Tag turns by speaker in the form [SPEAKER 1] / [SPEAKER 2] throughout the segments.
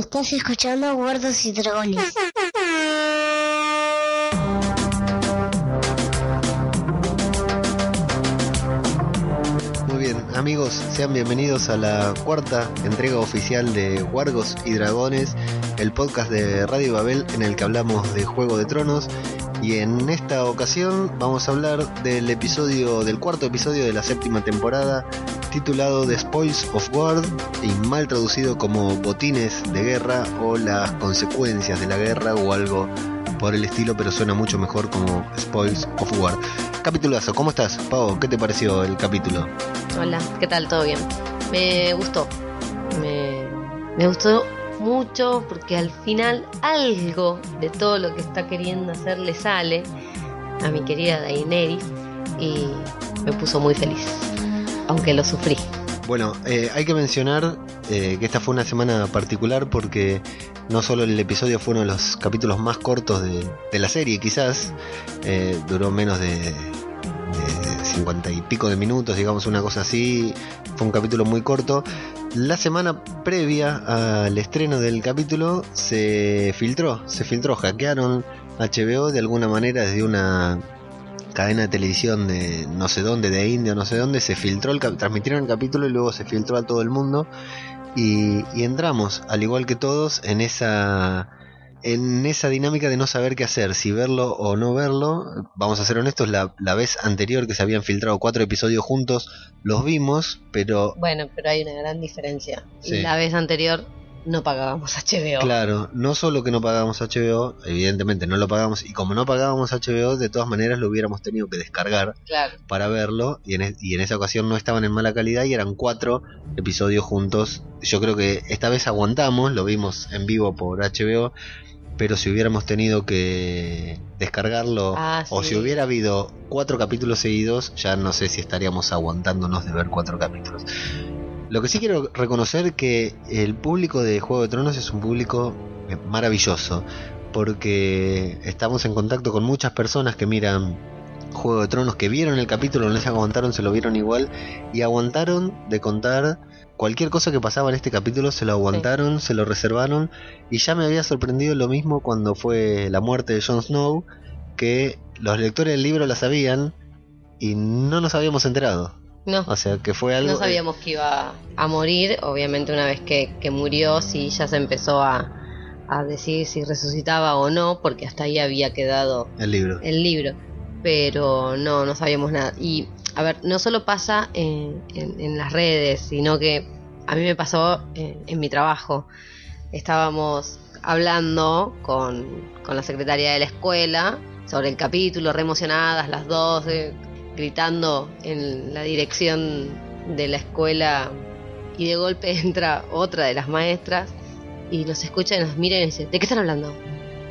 [SPEAKER 1] Estás escuchando Guardos y Dragones.
[SPEAKER 2] Muy bien, amigos, sean bienvenidos a la cuarta entrega oficial de Guargos y Dragones, el podcast de Radio Babel en el que hablamos de Juego de Tronos. Y en esta ocasión vamos a hablar del episodio, del cuarto episodio de la séptima temporada, titulado The Spoils of War y mal traducido como Botines de Guerra o las consecuencias de la guerra o algo por el estilo, pero suena mucho mejor como Spoils of War. Capitulazo, ¿cómo estás, Pau? ¿Qué te pareció el capítulo?
[SPEAKER 3] Hola, ¿qué tal? ¿Todo bien? Me gustó. Me, me gustó mucho porque al final algo de todo lo que está queriendo hacer le sale a mi querida Daenerys y me puso muy feliz, aunque lo sufrí.
[SPEAKER 2] Bueno, eh, hay que mencionar eh, que esta fue una semana particular porque no solo el episodio fue uno de los capítulos más cortos de, la serie, quizás, eh, duró menos de, 50 y pico de minutos, digamos una cosa así, fue un capítulo muy corto. La semana previa al estreno del capítulo se filtró, se filtró, hackearon HBO de alguna manera desde una cadena de televisión de no sé dónde, de India, no sé dónde, se filtró, el, transmitieron el capítulo y luego se filtró a todo el mundo y, y entramos, al igual que todos, en esa en esa dinámica de no saber qué hacer, si verlo o no verlo. Vamos a ser honestos, la, la, vez anterior que se habían filtrado cuatro episodios juntos, los vimos, pero...
[SPEAKER 3] Bueno, pero hay una gran diferencia. Sí. La vez anterior no pagábamos HBO.
[SPEAKER 2] Claro, no solo que no pagábamos HBO, evidentemente no lo pagamos, y como no pagábamos HBO, de todas maneras lo hubiéramos tenido que descargar
[SPEAKER 3] claro.
[SPEAKER 2] para verlo, y en, y en esa ocasión no estaban en mala calidad y eran cuatro episodios juntos. Yo creo que esta vez aguantamos, lo vimos en vivo por HBO, pero si hubiéramos tenido que descargarlo
[SPEAKER 3] ah, sí.
[SPEAKER 2] o si hubiera habido cuatro capítulos seguidos, ya no sé si estaríamos aguantándonos de ver cuatro capítulos. Lo que sí quiero reconocer que el público de Juego de Tronos es un público maravilloso, porque estamos en contacto con muchas personas que miran Juego de Tronos, que vieron el capítulo, no les aguantaron, se lo vieron igual, y aguantaron de contar cualquier cosa que pasaba en este capítulo, se lo aguantaron, sí. se lo reservaron, y ya me había sorprendido lo mismo cuando fue la muerte de Jon Snow, que los lectores del libro la sabían y no nos habíamos enterado.
[SPEAKER 3] No.
[SPEAKER 2] O sea, que fue algo.
[SPEAKER 3] No sabíamos que iba a morir. Obviamente, una vez que, que murió, sí ya se empezó a, a, decir si resucitaba o no, porque hasta ahí había quedado
[SPEAKER 2] el libro.
[SPEAKER 3] El libro. Pero no, no sabíamos nada. Y, a ver, no solo pasa en, en, en las redes, sino que a mí me pasó en, en mi trabajo. Estábamos hablando con, con, la secretaria de la escuela sobre el capítulo, re emocionadas las dos. Eh, gritando en la dirección de la escuela y de golpe entra otra de las maestras y nos escucha y nos mira y nos dice, ¿de qué están hablando?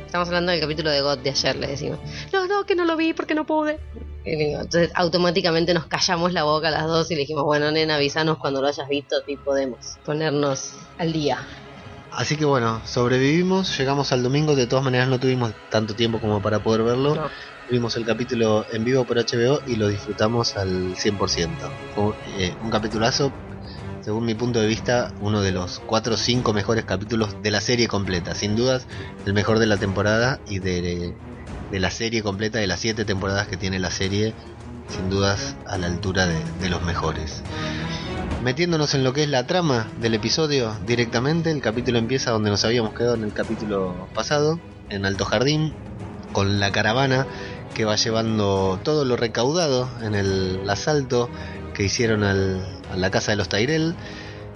[SPEAKER 3] Estamos hablando del capítulo de God de ayer, le decimos. No, no, que no lo vi porque no pude. Entonces automáticamente nos callamos la boca las dos y le dijimos, bueno, nena, avísanos cuando lo hayas visto y podemos ponernos al día.
[SPEAKER 2] Así que bueno, sobrevivimos, llegamos al domingo, de todas maneras no tuvimos tanto tiempo como para poder verlo.
[SPEAKER 3] No.
[SPEAKER 2] Vimos el capítulo en vivo por HBO y lo disfrutamos al 100%. Fue eh, un capitulazo, según mi punto de vista, uno de los 4 o 5 mejores capítulos de la serie completa. Sin dudas, el mejor de la temporada y de, de la serie completa, de las 7 temporadas que tiene la serie, sin dudas a la altura de, de los mejores. Metiéndonos en lo que es la trama del episodio directamente, el capítulo empieza donde nos habíamos quedado en el capítulo pasado, en Alto Jardín, con la caravana que va llevando todo lo recaudado en el asalto que hicieron al, a la casa de los Tyrell.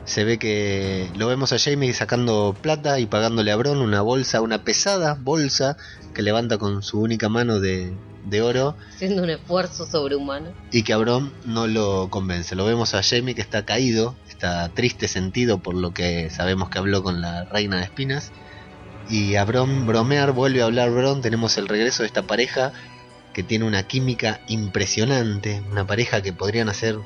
[SPEAKER 2] Se ve que lo vemos a Jamie sacando plata y pagándole a Bron una bolsa, una pesada bolsa que levanta con su única mano de, de oro.
[SPEAKER 3] Haciendo un esfuerzo sobrehumano.
[SPEAKER 2] Y que a Bron no lo convence. Lo vemos a Jamie que está caído, está triste sentido por lo que sabemos que habló con la reina de espinas. Y a Bron bromear, vuelve a hablar Bron. Tenemos el regreso de esta pareja que tiene una química impresionante. Una pareja que podrían hacer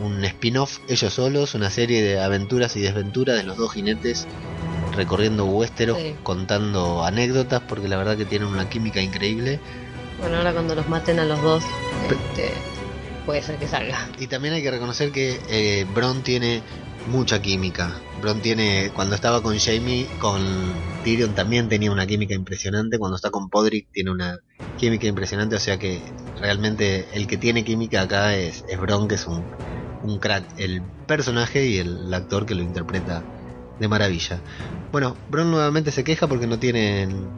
[SPEAKER 2] un spin-off ellos solos, una serie de aventuras y desventuras de los dos jinetes recorriendo Westeros, sí. contando anécdotas, porque la verdad que tienen una química increíble.
[SPEAKER 3] Bueno, ahora cuando los maten a los dos, este, puede ser que salga.
[SPEAKER 2] Y también hay que reconocer que eh, Bron tiene mucha química. Bron tiene, cuando estaba con Jamie, con Tyrion también tenía una química impresionante. Cuando está con Podrick tiene una química impresionante. O sea que realmente el que tiene química acá es, es Bron, que es un, un crack. El personaje y el actor que lo interpreta de maravilla. Bueno, Bron nuevamente se queja porque no tienen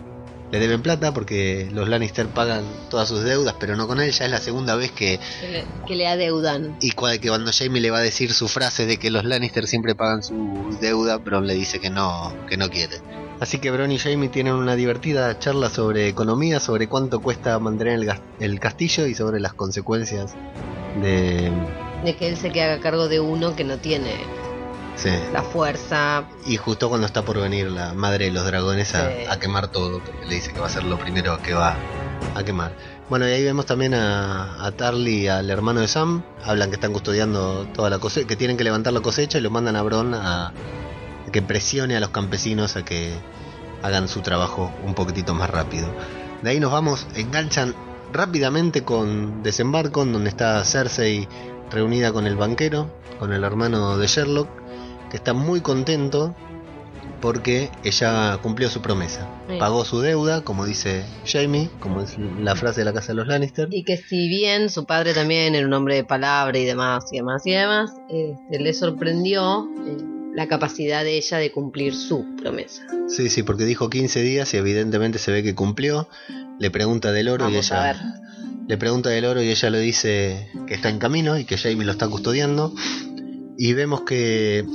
[SPEAKER 2] le deben plata porque los Lannister pagan todas sus deudas, pero no con él. Ya es la segunda vez que.
[SPEAKER 3] Que le, que le adeudan.
[SPEAKER 2] Y cua- que cuando Jamie le va a decir su frase de que los Lannister siempre pagan su deuda, Bron le dice que no, que no quiere. Así que Bron y Jamie tienen una divertida charla sobre economía, sobre cuánto cuesta mantener el, el castillo y sobre las consecuencias de.
[SPEAKER 3] De que él se que haga cargo de uno que no tiene
[SPEAKER 2] sí.
[SPEAKER 3] la fuerza.
[SPEAKER 2] Y justo cuando está por venir la madre de los dragones a,
[SPEAKER 3] Sí.
[SPEAKER 2] a quemar todo, porque le dice que va a ser lo primero que va a quemar. Bueno, y ahí vemos también a, a Tarly y al hermano de Sam. Hablan que están custodiando toda la cosecha, que tienen que levantar la cosecha y lo mandan a Bron a, a que presione a los campesinos a que hagan su trabajo un poquitito más rápido. De ahí nos vamos, enganchan rápidamente con Desembarco, en donde está Cersei reunida con el banquero, con el hermano de Sherlock, que está muy contento porque ella cumplió su promesa.
[SPEAKER 3] Sí.
[SPEAKER 2] Pagó su deuda, como dice Jamie, como es la frase de la casa de los Lannister.
[SPEAKER 3] Y que si bien su padre también era un hombre de palabra y demás y demás y demás, este, le sorprendió eh, la capacidad de ella de cumplir su promesa.
[SPEAKER 2] Sí, sí, porque dijo 15 días y evidentemente se ve que cumplió. Le pregunta del oro
[SPEAKER 3] Vamos
[SPEAKER 2] y
[SPEAKER 3] a
[SPEAKER 2] ella
[SPEAKER 3] ver.
[SPEAKER 2] le pregunta del oro y ella le dice que está en camino y que Jamie lo está custodiando. Y vemos que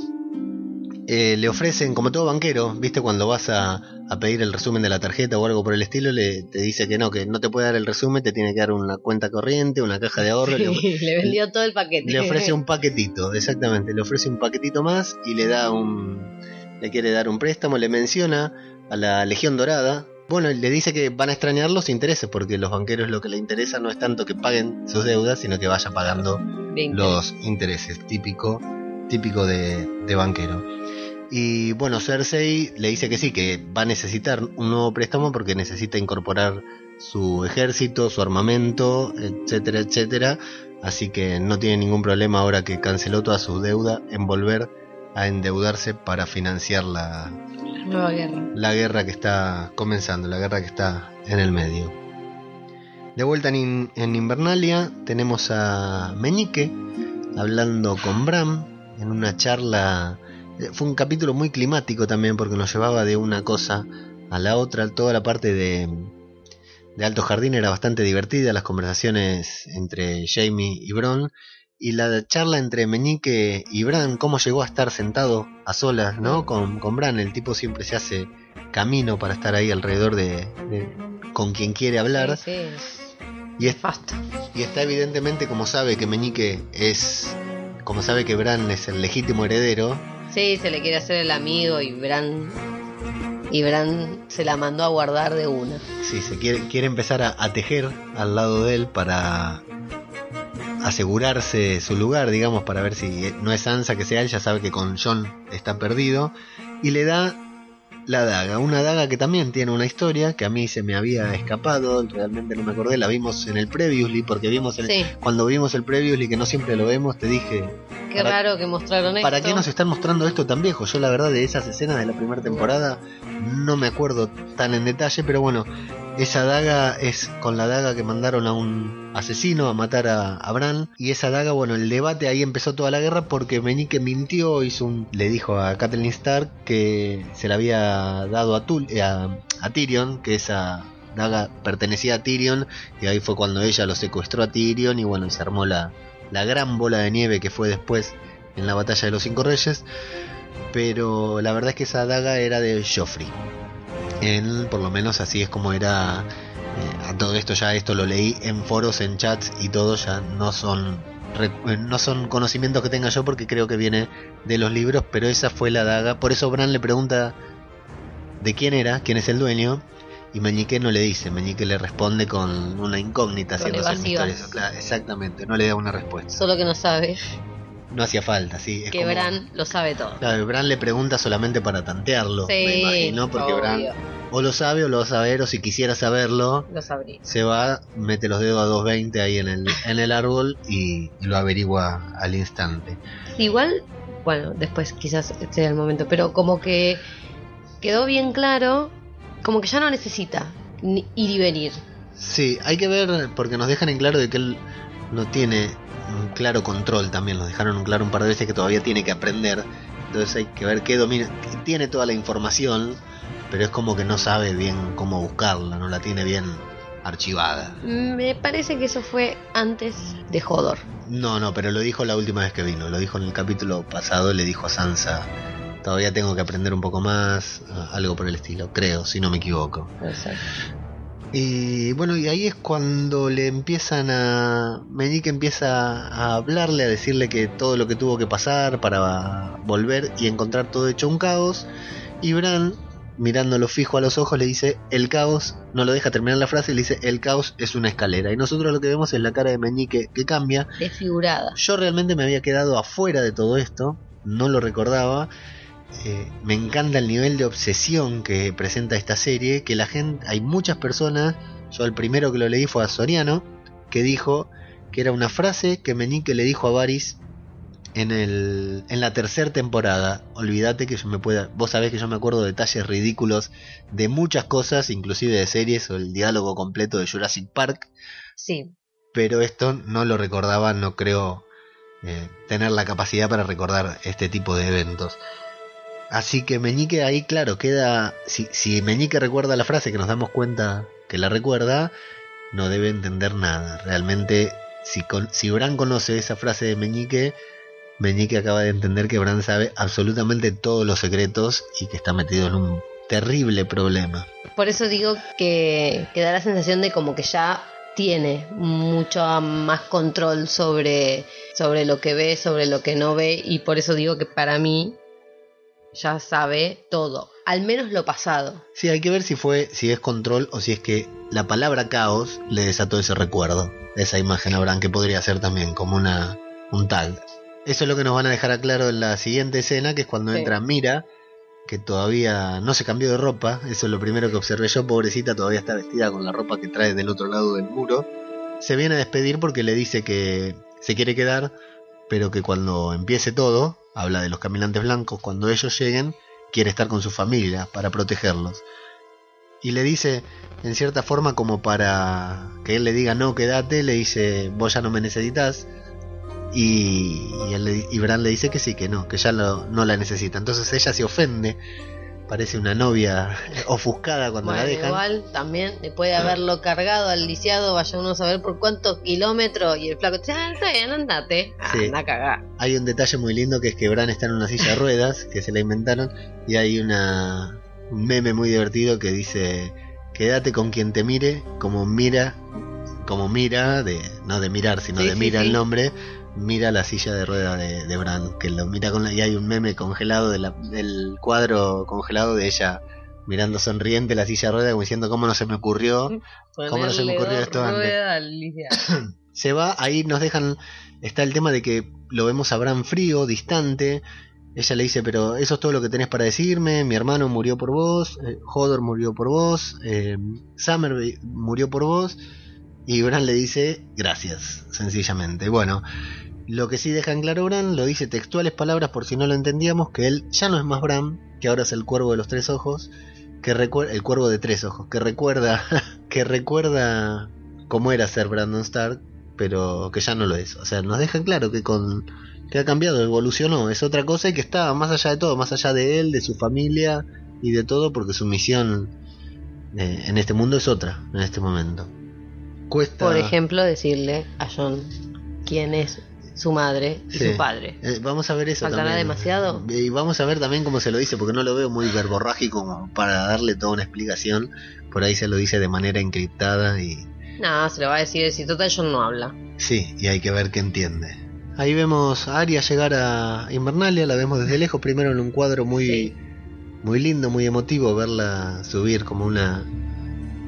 [SPEAKER 2] eh, le ofrecen, como todo banquero, viste, cuando vas a, a pedir el resumen de la tarjeta o algo por el estilo, le, te dice que no, que no te puede dar el resumen, te tiene que dar una cuenta corriente, una caja de ahorro. le-
[SPEAKER 3] Sí, le vendió todo el paquete.
[SPEAKER 2] le ofrece un paquetito, exactamente, le ofrece un paquetito más y le da un le quiere dar un préstamo, le menciona a la Legión Dorada. Bueno, le dice que van a extrañar los intereses porque los banqueros lo que le interesa no es tanto que paguen sus deudas, sino que vaya pagando
[SPEAKER 3] interés.
[SPEAKER 2] los intereses, típico típico de, de banquero. Y bueno, Cersei le dice que sí, que va a necesitar un nuevo préstamo porque necesita incorporar su ejército, su armamento, etcétera, etcétera. Así que no tiene ningún problema ahora que canceló toda su deuda en volver a endeudarse para financiar la,
[SPEAKER 3] La nueva guerra.
[SPEAKER 2] la guerra que está comenzando, la guerra que está en el medio. De vuelta en, In- en Invernalia tenemos a Meñique hablando con Bram en una charla. Eh, Fue un capítulo muy climático también porque nos llevaba de una cosa a la otra. Toda la parte de, de Alto Jardín era bastante divertida, las conversaciones entre Jamie y Bron. Y la charla entre Meñique y Bran, cómo llegó a estar sentado a solas, ¿no? Con, con Bran, el tipo siempre se hace camino para estar ahí alrededor de, de- con quien quiere hablar.
[SPEAKER 3] Sí, sí.
[SPEAKER 2] Y, es- y está evidentemente como sabe que Meñique es, como sabe que Bran es el legítimo heredero,
[SPEAKER 3] Sí, se le quiere hacer el amigo y Bran. Y Bran se la mandó a guardar de una.
[SPEAKER 2] sí, se quiere, quiere empezar a, a tejer al lado de él para asegurarse su lugar, digamos, para ver si no es Sansa que sea él, ya sabe que con John está perdido, y le da la daga, una daga que también tiene una historia que a mí se me había escapado, realmente no me acordé, la vimos en el Previously, porque vimos el-
[SPEAKER 3] Sí,
[SPEAKER 2] cuando vimos el Previously, que no siempre lo vemos, te dije,
[SPEAKER 3] qué
[SPEAKER 2] Para-
[SPEAKER 3] raro que mostraron esto.
[SPEAKER 2] ¿para qué nos están mostrando esto tan viejo? Yo la verdad de esas escenas de la primera temporada no me acuerdo tan en detalle, pero bueno, esa daga es con la daga que mandaron a un asesino a matar a, a Bran. Y esa daga, bueno, el debate ahí empezó toda la guerra porque Meñique mintió, hizo un, le dijo a Catelyn Stark que se la había dado a, Tul- eh, a, Tyrion, que esa daga pertenecía a Tyrion. Y ahí fue cuando ella lo secuestró a Tyrion y bueno, se armó la, la gran bola de nieve que fue después en la batalla de los cinco reyes. Pero la verdad es que esa daga era de Joffrey. Él, por lo menos así es como era. eh, a todo esto ya esto lo leí en foros, en chats y todo, ya no son eh, no son conocimientos que tenga yo porque creo que viene de los libros, pero esa fue la daga. Por eso Bran le pregunta de quién era, quién es el dueño, y Meñique no le dice, Meñique le responde con una incógnita, haciéndose el misterioso. Claro, exactamente, no le da una respuesta.
[SPEAKER 3] Solo que no sabe
[SPEAKER 2] No hacía falta, sí. es
[SPEAKER 3] que
[SPEAKER 2] como-
[SPEAKER 3] Bran lo sabe todo.
[SPEAKER 2] Claro, Bran le pregunta solamente para tantearlo, me
[SPEAKER 3] Sí,
[SPEAKER 2] imagino, porque
[SPEAKER 3] obvio,
[SPEAKER 2] Bran o lo sabe o lo va a saber, o si quisiera saberlo,
[SPEAKER 3] lo sabría.
[SPEAKER 2] se va, mete los dedos a 220 ahí en el, en el árbol y, y lo averigua al instante.
[SPEAKER 3] Igual bueno, después quizás sea el momento, pero como que quedó bien claro, como que ya no necesita ir y venir.
[SPEAKER 2] Sí, hay que ver, porque nos dejan en claro de que él no tiene un claro control también, nos dejaron un claro un par de veces que todavía tiene que aprender, entonces hay que ver qué domina, tiene toda la información, pero es como que no sabe bien cómo buscarla, no la tiene bien archivada.
[SPEAKER 3] Me parece que eso fue antes de Hodor.
[SPEAKER 2] No, no, pero lo dijo la última vez que vino, lo dijo en el capítulo pasado, le dijo a Sansa, todavía tengo que aprender un poco más, algo por el estilo, creo, si no me equivoco.
[SPEAKER 3] Exacto.
[SPEAKER 2] Y bueno, y ahí es cuando le empiezan a... Meñique empieza a hablarle, a decirle que todo lo que tuvo que pasar para volver y encontrar todo hecho un caos. Y Bran mirándolo fijo a los ojos, le dice, el caos, no lo deja terminar la frase, le dice, el caos es una escalera. Y nosotros lo que vemos es la cara de Meñique que cambia.
[SPEAKER 3] Desfigurada.
[SPEAKER 2] Yo realmente me había quedado afuera de todo esto, no lo recordaba. Eh, me encanta el nivel de obsesión que presenta esta serie, que la gente, hay muchas personas, yo el primero que lo leí fue a Soriano, que dijo que era una frase que Meñique le dijo a Varys en, el, en la tercera temporada. Olvídate que yo me pueda. Vos sabés que yo me acuerdo de detalles ridículos de muchas cosas, inclusive de series o el diálogo completo de Jurassic Park.
[SPEAKER 3] Sí.
[SPEAKER 2] Pero esto no lo recordaba, no creo eh, tener la capacidad para recordar este tipo de eventos. Así que Meñique ahí, claro, queda. Si, si Meñique recuerda la frase, que nos damos cuenta que la recuerda, no debe entender nada. Realmente, si, con, si Bran conoce esa frase de Meñique, Meñique acaba de entender que Bran sabe absolutamente todos los secretos y que está metido en un terrible problema.
[SPEAKER 3] Por eso digo que, que da la sensación de como que ya tiene mucho más control sobre, sobre lo que ve, sobre lo que no ve, y por eso digo que para mí ya sabe todo, al menos lo pasado.
[SPEAKER 2] Sí, hay que ver si fue, si es control o si es que la palabra caos le desató ese recuerdo, esa imagen a Bran, que podría ser también como una un tag. Eso es lo que nos van a dejar claro en la siguiente escena, que es cuando entra Mira, que todavía no se cambió de ropa. Eso es lo primero que observé yo. Pobrecita, todavía está vestida con la ropa que trae del otro lado del muro. Se viene a despedir porque le dice que se quiere quedar, pero que cuando empiece todo, habla de los caminantes blancos, cuando ellos lleguen, quiere estar con su familia para protegerlos. Y le dice, en cierta forma, como para que él le diga no, quédate, le dice, vos ya no me necesitas y, y, Bran le dice que sí, que no, que ya no la necesita. Entonces ella se ofende, parece una novia ofuscada cuando la dejan.
[SPEAKER 3] Igual también después de haberlo cargado al lisiado, vaya uno a saber por cuántos kilómetros y el flaco, ah, está bien, andate, anda a cagar.
[SPEAKER 2] Hay un detalle muy lindo que es que Bran está en una silla de ruedas, que se la inventaron, y hay una, un meme muy divertido que dice, quédate con quien te mire, como mira, como mira, de, no de mirar, sino de mira el nombre mira la silla de rueda de, de Bran, que lo mira con la, y hay un meme congelado de del cuadro congelado de ella mirando sonriente la silla de rueda como diciendo cómo no se me ocurrió, cómo no se me ocurrió esto antes. se va, ahí nos dejan, está el tema de que lo vemos a Bran frío, distante, ella le dice, pero eso es todo lo que tenés para decirme, mi hermano murió por vos, eh, Hodor murió por vos, eh, Summer murió por vos, y Bran le dice, gracias, sencillamente. Bueno, lo que sí deja en claro Bran, lo dice textuales palabras por si no lo entendíamos, que él ya no es más Bran, que ahora es el cuervo de los tres ojos, que el cuervo de tres ojos, que recuerda, que recuerda cómo era ser Brandon Stark, pero que ya no lo es. O sea, nos deja claro que con que ha cambiado, evolucionó, es otra cosa y que está más allá de todo, más allá de él, de su familia y de todo, porque su misión eh, en este mundo es otra, en este momento. Cuesta...
[SPEAKER 3] Por ejemplo, decirle a John quién es su madre y su padre.
[SPEAKER 2] Eh, vamos a ver eso
[SPEAKER 3] ¿Faltará demasiado?
[SPEAKER 2] Y vamos a ver también cómo se lo dice, porque no lo veo muy verborrágico como para darle toda una explicación. Por ahí se lo dice de manera encriptada y...
[SPEAKER 3] No, se lo va a decir, si total John no habla.
[SPEAKER 2] Sí, y hay que ver qué entiende. Ahí vemos a Arya llegar a Invernalia, la vemos desde lejos, primero en un cuadro muy, muy lindo, muy emotivo, verla subir como una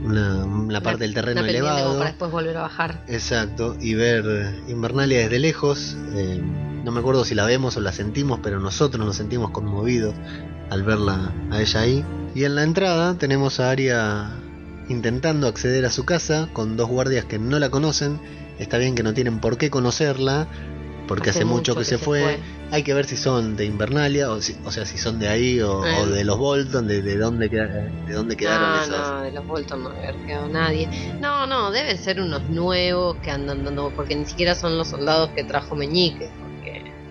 [SPEAKER 2] una, parte del terreno elevado.
[SPEAKER 3] Para después volver a bajar.
[SPEAKER 2] Exacto, y ver Invernalia desde lejos. Eh, no me acuerdo si la vemos o la sentimos, pero nosotros nos sentimos conmovidos al verla a ella ahí. Y en la entrada tenemos a Aria intentando acceder a su casa con dos guardias que no la conocen. Está bien que no tienen por qué conocerla, porque hace, mucho, que, se, fue. Hay que ver si son de Invernalia, o, si- o sea, si son de ahí o, o de los Bolton, de, de dónde, de dónde quedaron esos.
[SPEAKER 3] no, de los Bolton no haber quedado nadie. No, no, deben ser unos nuevos que andan dando, porque ni siquiera son los soldados que trajo Meñique.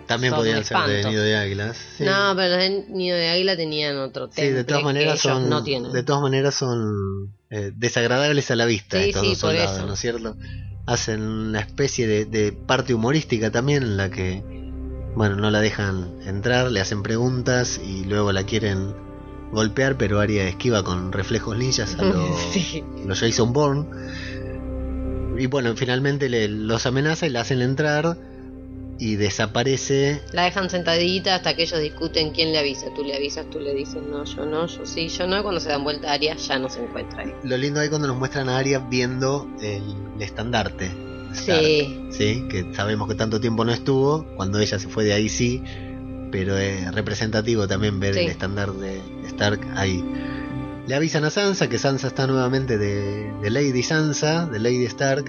[SPEAKER 2] También podían ser de. Nido de Águilas. sí.
[SPEAKER 3] No, pero los de Nido de Águila tenían otro
[SPEAKER 2] Sí,
[SPEAKER 3] temple
[SPEAKER 2] de todas maneras son
[SPEAKER 3] no
[SPEAKER 2] de todas maneras son eh, desagradables a la vista
[SPEAKER 3] Sí,
[SPEAKER 2] estos
[SPEAKER 3] sí,
[SPEAKER 2] dos
[SPEAKER 3] por
[SPEAKER 2] soldados,
[SPEAKER 3] eso.
[SPEAKER 2] ¿no es cierto? Hacen una especie de, de parte humorística también en la que bueno, no la dejan entrar, le hacen preguntas y luego la quieren golpear, pero Arya esquiva con reflejos ninjas a los
[SPEAKER 3] Sí.
[SPEAKER 2] los Jason Bourne. Y bueno, finalmente le- los amenaza y la hacen entrar y desaparece
[SPEAKER 3] La dejan sentadita hasta que ellos discuten quién le avisa. Tú le avisas, tú le dices no, yo no, yo sí, yo no. Y cuando se dan vuelta a Aria ya no se encuentra ahí.
[SPEAKER 2] Lo lindo ahí cuando nos muestran a Arya viendo el, estandarte. Stark,
[SPEAKER 3] Sí.
[SPEAKER 2] sí, que sabemos que tanto tiempo no estuvo, cuando ella se fue de ahí sí, pero es representativo también ver
[SPEAKER 3] Sí.
[SPEAKER 2] el estandarte de Stark ahí. Le avisan a Sansa que Sansa está nuevamente de, de Lady Sansa, de Lady Stark,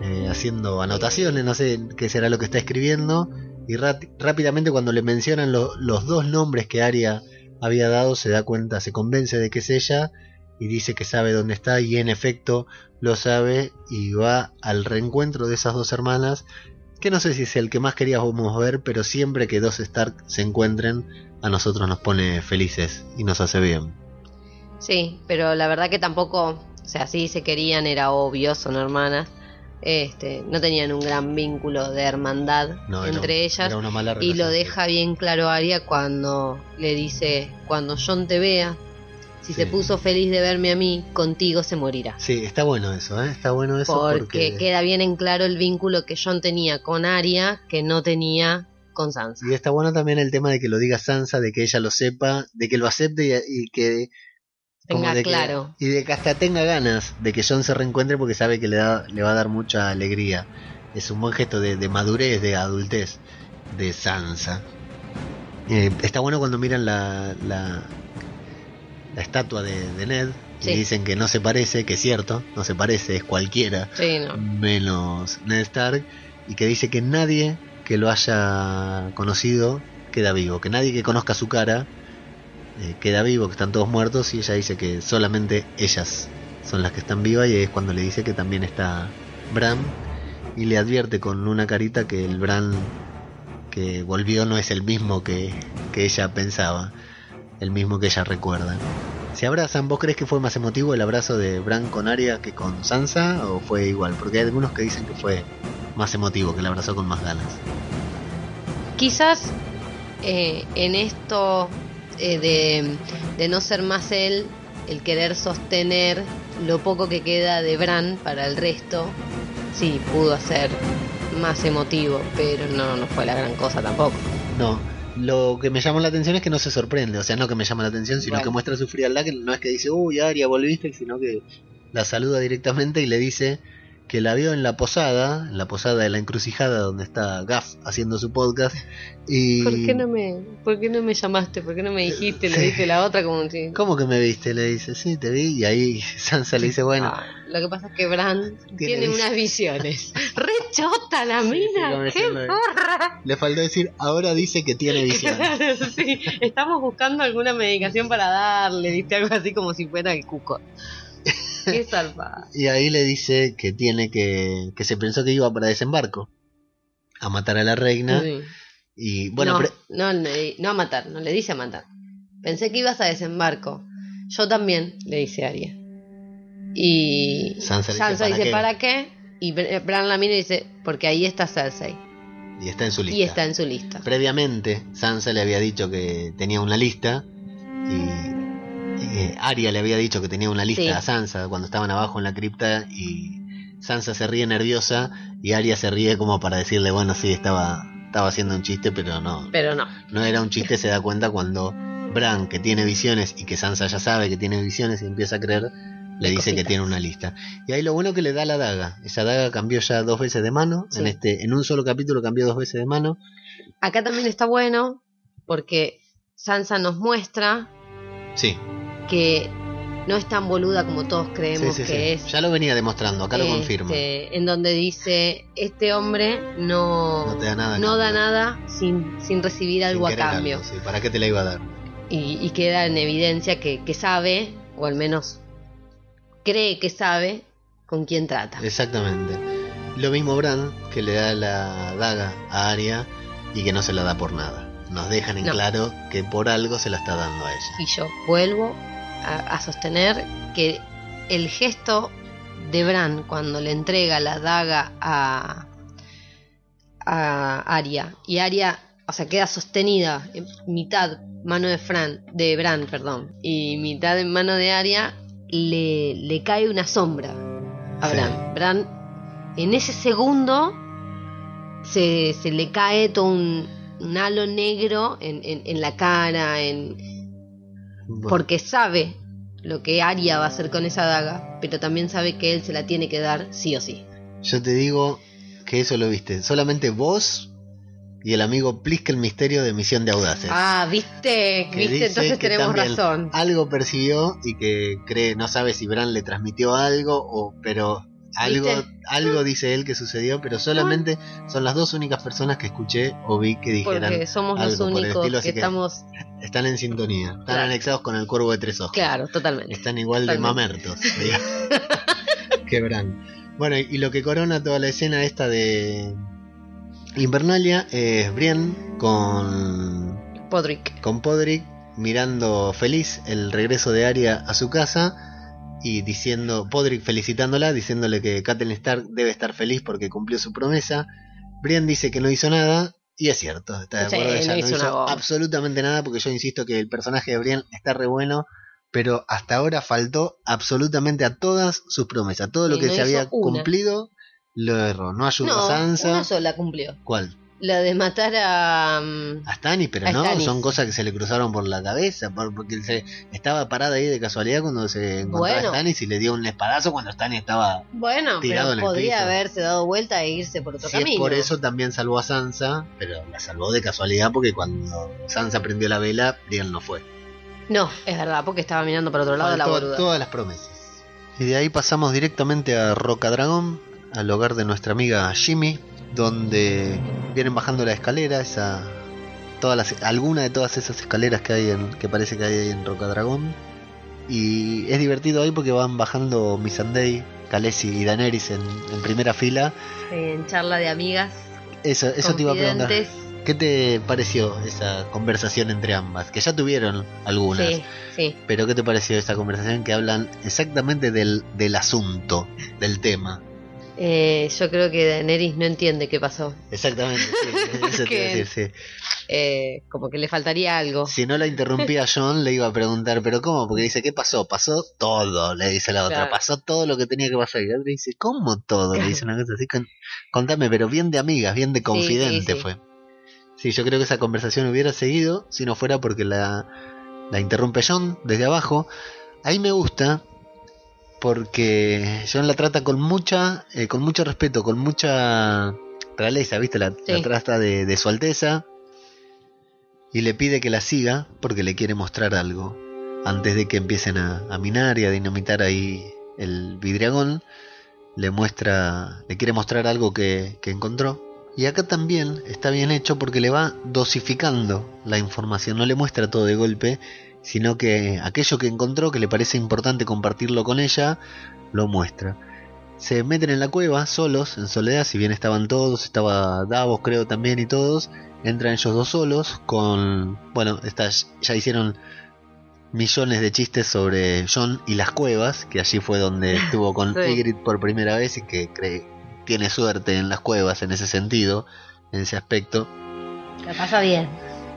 [SPEAKER 2] eh, haciendo anotaciones, no sé qué será lo que está escribiendo, y rápidamente cuando le mencionan lo- los dos nombres que Arya había dado, se da cuenta, se convence de que es ella, y dice que sabe dónde está, y en efecto lo sabe, y va al reencuentro de esas dos hermanas, que no sé si es el que más queríamos ver, pero siempre que dos Stark se encuentren, a nosotros nos pone felices y nos hace bien.
[SPEAKER 3] Sí, pero la verdad que tampoco, o sea, sí se querían, era obvio, son hermanas. Este, no tenían un gran vínculo de hermandad
[SPEAKER 2] No,
[SPEAKER 3] entre ellas. Y lo deja bien claro Aria cuando le dice, cuando John te vea, si
[SPEAKER 2] Sí.
[SPEAKER 3] se puso feliz de verme a mí, contigo se morirá.
[SPEAKER 2] Sí, está bueno eso, ¿eh? Está bueno eso
[SPEAKER 3] porque,
[SPEAKER 2] porque...
[SPEAKER 3] queda bien en claro el vínculo que John tenía con Aria que no tenía con Sansa.
[SPEAKER 2] Y está bueno también el tema de que lo diga Sansa, de que ella lo sepa, de que lo acepte y, y que...
[SPEAKER 3] Tenga
[SPEAKER 2] de que-
[SPEAKER 3] claro.
[SPEAKER 2] y de que hasta tenga ganas de que John se reencuentre porque sabe que le, da, le va a dar mucha alegría. Es un buen gesto de, de madurez, de adultez de Sansa. Eh, está bueno cuando miran la, la, la estatua de, de Ned
[SPEAKER 3] Sí.
[SPEAKER 2] y dicen que no se parece, que es cierto, no se parece, es cualquiera
[SPEAKER 3] Sí, no.
[SPEAKER 2] menos Ned Stark y que dice que nadie que lo haya conocido queda vivo, que nadie que conozca su cara eh, queda vivo, que están todos muertos y ella dice que solamente ellas son las que están vivas y es cuando le dice que también está Bran y le advierte con una carita que el Bran que volvió no es el mismo que, que ella pensaba, el mismo que ella recuerda. Se abrazan, ¿vos crees que fue más emotivo el abrazo de Bran con Arya que con Sansa o fue igual? Porque hay algunos que dicen que fue más emotivo, que la abrazó con más ganas.
[SPEAKER 3] Quizás eh, en esto eh, de, de no ser más él, el querer sostener lo poco que queda de Bran para el resto, sí pudo hacer más emotivo, pero no, no fue la gran cosa tampoco.
[SPEAKER 2] No, lo que me llamó la atención es que no se sorprende, o sea, no que me llama la atención, sino
[SPEAKER 3] Bueno.
[SPEAKER 2] que muestra su frialdad, que no es que dice, uy, Arya, volviste, sino que la saluda directamente y le dice que la vio en la posada, en la posada de la encrucijada donde está Gaff haciendo su podcast. Y...
[SPEAKER 3] ¿Por qué no me, por qué no me llamaste? ¿Por qué no me dijiste? Le diste la otra como si...
[SPEAKER 2] ¿Cómo que me viste? Le dice, sí, te vi. Y ahí Sansa le dice, bueno,
[SPEAKER 3] Ah, lo que pasa es que Bran
[SPEAKER 2] Tiene
[SPEAKER 3] unas visiones. ¡Re chota la
[SPEAKER 2] Sí, sí,
[SPEAKER 3] mina! ¡Qué porra!
[SPEAKER 2] le faltó decir, ahora dice que tiene visión.
[SPEAKER 3] Claro, sí. Estamos buscando alguna medicación para darle, viste algo así como si fuera el cuco. Qué.
[SPEAKER 2] Y ahí le dice que tiene que, que se pensó que iba para desembarco a matar a la reina.
[SPEAKER 3] Sí.
[SPEAKER 2] Y bueno,
[SPEAKER 3] no,
[SPEAKER 2] pre-
[SPEAKER 3] no, no a matar, no le dice a matar. Pensé que ibas a desembarco. Yo también, le dice Aria. Y
[SPEAKER 2] Sansa le dice,
[SPEAKER 3] Sansa
[SPEAKER 2] ¿para
[SPEAKER 3] dice,
[SPEAKER 2] qué?
[SPEAKER 3] ¿para qué? Y Br- Bran la mira y dice, porque ahí está Cersei.
[SPEAKER 2] y está en su lista.
[SPEAKER 3] Y está en su lista.
[SPEAKER 2] Previamente, Sansa le había dicho que tenía una lista. Y eh, Arya le había dicho que tenía una lista
[SPEAKER 3] Sí.
[SPEAKER 2] a Sansa cuando estaban abajo en la cripta. Y Sansa se ríe nerviosa. Y Arya se ríe como para decirle, bueno, sí, estaba, estaba haciendo un chiste, pero no.
[SPEAKER 3] Pero no.
[SPEAKER 2] No era un chiste, se da cuenta cuando Bran, que tiene visiones y que Sansa ya sabe que tiene visiones y empieza a creer, le dice que tiene una lista. Y ahí lo bueno que le da la daga. Esa daga cambió ya dos veces de mano.
[SPEAKER 3] Sí.
[SPEAKER 2] En este, en un solo capítulo cambió dos veces de mano.
[SPEAKER 3] Acá también está bueno porque Sansa nos muestra
[SPEAKER 2] Sí,
[SPEAKER 3] que no es tan boluda como todos creemos
[SPEAKER 2] Sí, sí,
[SPEAKER 3] que
[SPEAKER 2] sí.
[SPEAKER 3] es.
[SPEAKER 2] Ya lo venía demostrando, acá lo
[SPEAKER 3] Este,
[SPEAKER 2] confirma.
[SPEAKER 3] En donde dice, este hombre no,
[SPEAKER 2] No te da nada
[SPEAKER 3] no da nada sin, sin recibir
[SPEAKER 2] Sin
[SPEAKER 3] algo a cambio.
[SPEAKER 2] algo, ¿Para qué te la iba a dar?
[SPEAKER 3] Y, y queda en evidencia que, que sabe, o al menos cree que sabe, con quién trata.
[SPEAKER 2] Exactamente. Lo mismo Bran, que le da la daga a Arya y que no se la da por nada. Nos dejan en
[SPEAKER 3] No.
[SPEAKER 2] claro que por algo se la está dando a ella.
[SPEAKER 3] Y yo vuelvo a, a sostener que el gesto de Bran cuando le entrega la daga a, a Arya y Arya, o sea, queda sostenida en mitad mano de Fran, de Bran, perdón, y mitad en mano de Arya, le, le cae una sombra a
[SPEAKER 2] Sí.
[SPEAKER 3] Bran. Bran en ese segundo se, se le cae todo un, un halo negro en, en- en la cara, en,
[SPEAKER 2] Bueno,
[SPEAKER 3] porque sabe lo que Arya va a hacer con esa daga, pero también sabe que él se la tiene que dar sí o sí.
[SPEAKER 2] Yo te digo que eso lo viste. Solamente vos y el amigo Plisk el misterio de Misión de Audaces.
[SPEAKER 3] Ah, viste, viste, entonces tenemos razón.
[SPEAKER 2] Algo percibió y que cree, no sabe si Bran le transmitió algo o pero algo algo dice él que sucedió, pero solamente son las dos únicas personas que escuché o vi que dijeran
[SPEAKER 3] Porque somos los
[SPEAKER 2] algo el
[SPEAKER 3] únicos
[SPEAKER 2] estilo,
[SPEAKER 3] que estamos,
[SPEAKER 2] están en sintonía, están
[SPEAKER 3] Claro.
[SPEAKER 2] anexados con el cuervo de tres ojos.
[SPEAKER 3] claro, totalmente.
[SPEAKER 2] Están igual de mamertos, digamos, que Bran. Bueno, y lo que corona toda la escena esta de Invernalia es Brienne con
[SPEAKER 3] Podrick.
[SPEAKER 2] con Podrick mirando feliz el regreso de Arya a su casa y diciendo, Podrick felicitándola, diciéndole que Catelyn Stark debe estar feliz porque cumplió su promesa. Brienne dice que no hizo nada y es cierto, está de
[SPEAKER 3] Sí,
[SPEAKER 2] acuerdo, ella
[SPEAKER 3] no hizo
[SPEAKER 2] absolutamente nada porque yo insisto que el personaje de Brienne está re bueno, pero hasta ahora faltó absolutamente a todas sus promesas, todo lo
[SPEAKER 3] Sí,
[SPEAKER 2] que
[SPEAKER 3] no
[SPEAKER 2] se había
[SPEAKER 3] una.
[SPEAKER 2] cumplido lo erró, no ayudó
[SPEAKER 3] No,
[SPEAKER 2] a Sansa.
[SPEAKER 3] una sola cumplió.
[SPEAKER 2] ¿Cuál?
[SPEAKER 3] La de matar a... mm,
[SPEAKER 2] A Stannis, pero
[SPEAKER 3] A
[SPEAKER 2] no, son cosas que se le cruzaron por la cabeza, por- porque se estaba parada ahí de casualidad cuando se encontró
[SPEAKER 3] Bueno.
[SPEAKER 2] a Stannis y le dio un espadazo cuando Stannis estaba...
[SPEAKER 3] Bueno,
[SPEAKER 2] Tirado en el
[SPEAKER 3] podría
[SPEAKER 2] piso.
[SPEAKER 3] haberse dado vuelta e irse por otro
[SPEAKER 2] Si es
[SPEAKER 3] camino.
[SPEAKER 2] por eso también salvó a Sansa, pero la salvó de casualidad porque cuando Sansa prendió la vela, Brienne no fue.
[SPEAKER 3] No, es verdad, porque estaba mirando para otro lado la
[SPEAKER 2] todas las promesas. Y de ahí pasamos directamente a Rocadragón, al hogar de nuestra amiga Jimmy, donde vienen bajando la escalera, esa todas las alguna de todas esas escaleras que hay en que parece que hay ahí en Rocadragón. Y es divertido ahí porque van bajando Missandei, Khaleesi y Daenerys en, en primera fila.
[SPEAKER 3] En charla de amigas,
[SPEAKER 2] Eso, eso te iba a preguntar. ¿Qué te pareció esa conversación entre ambas? Que ya tuvieron algunas.
[SPEAKER 3] Sí, sí.
[SPEAKER 2] Pero ¿qué te pareció esa conversación que hablan exactamente del, del asunto, del tema?
[SPEAKER 3] Eh, yo creo que Daenerys no entiende qué pasó.
[SPEAKER 2] Exactamente, sí, eso te iba a
[SPEAKER 3] Porque-
[SPEAKER 2] decir,
[SPEAKER 3] Eh, como que le faltaría algo.
[SPEAKER 2] sí. Si no la interrumpía John, le iba a preguntar, ¿pero cómo? Porque dice, ¿qué pasó? Pasó todo, le dice la otra.
[SPEAKER 3] Claro.
[SPEAKER 2] Pasó todo lo que tenía que pasar. Y la otra dice, ¿cómo todo? Le dice una cosa así. con- Contame, pero bien de amigas, bien de confidente
[SPEAKER 3] sí, sí.
[SPEAKER 2] fue. Sí, yo creo que esa conversación hubiera seguido si no fuera porque la, la interrumpe John desde abajo. Ahí me gusta porque John la trata con mucha, eh, con mucho respeto, con mucha realeza, ¿viste? La, trata de, de su alteza y le pide que la siga porque le quiere mostrar algo antes de que empiecen a, a minar y a dinamitar ahí el vidriagón. Le muestra, le quiere mostrar algo que, que encontró. Y acá también está bien hecho porque le va dosificando la información, no le muestra todo de golpe, sino que aquello que encontró que le parece importante compartirlo con ella, lo muestra. Se meten en la cueva solos, en soledad, si bien estaban todos, estaba Davos creo también y todos, entran ellos dos solos con, bueno, estas ya hicieron millones de chistes sobre John y las cuevas, que allí fue donde estuvo con
[SPEAKER 3] Sí.
[SPEAKER 2] Ygritte por primera vez y que cree, tiene suerte en las cuevas en ese sentido, en ese aspecto.
[SPEAKER 3] La pasa bien.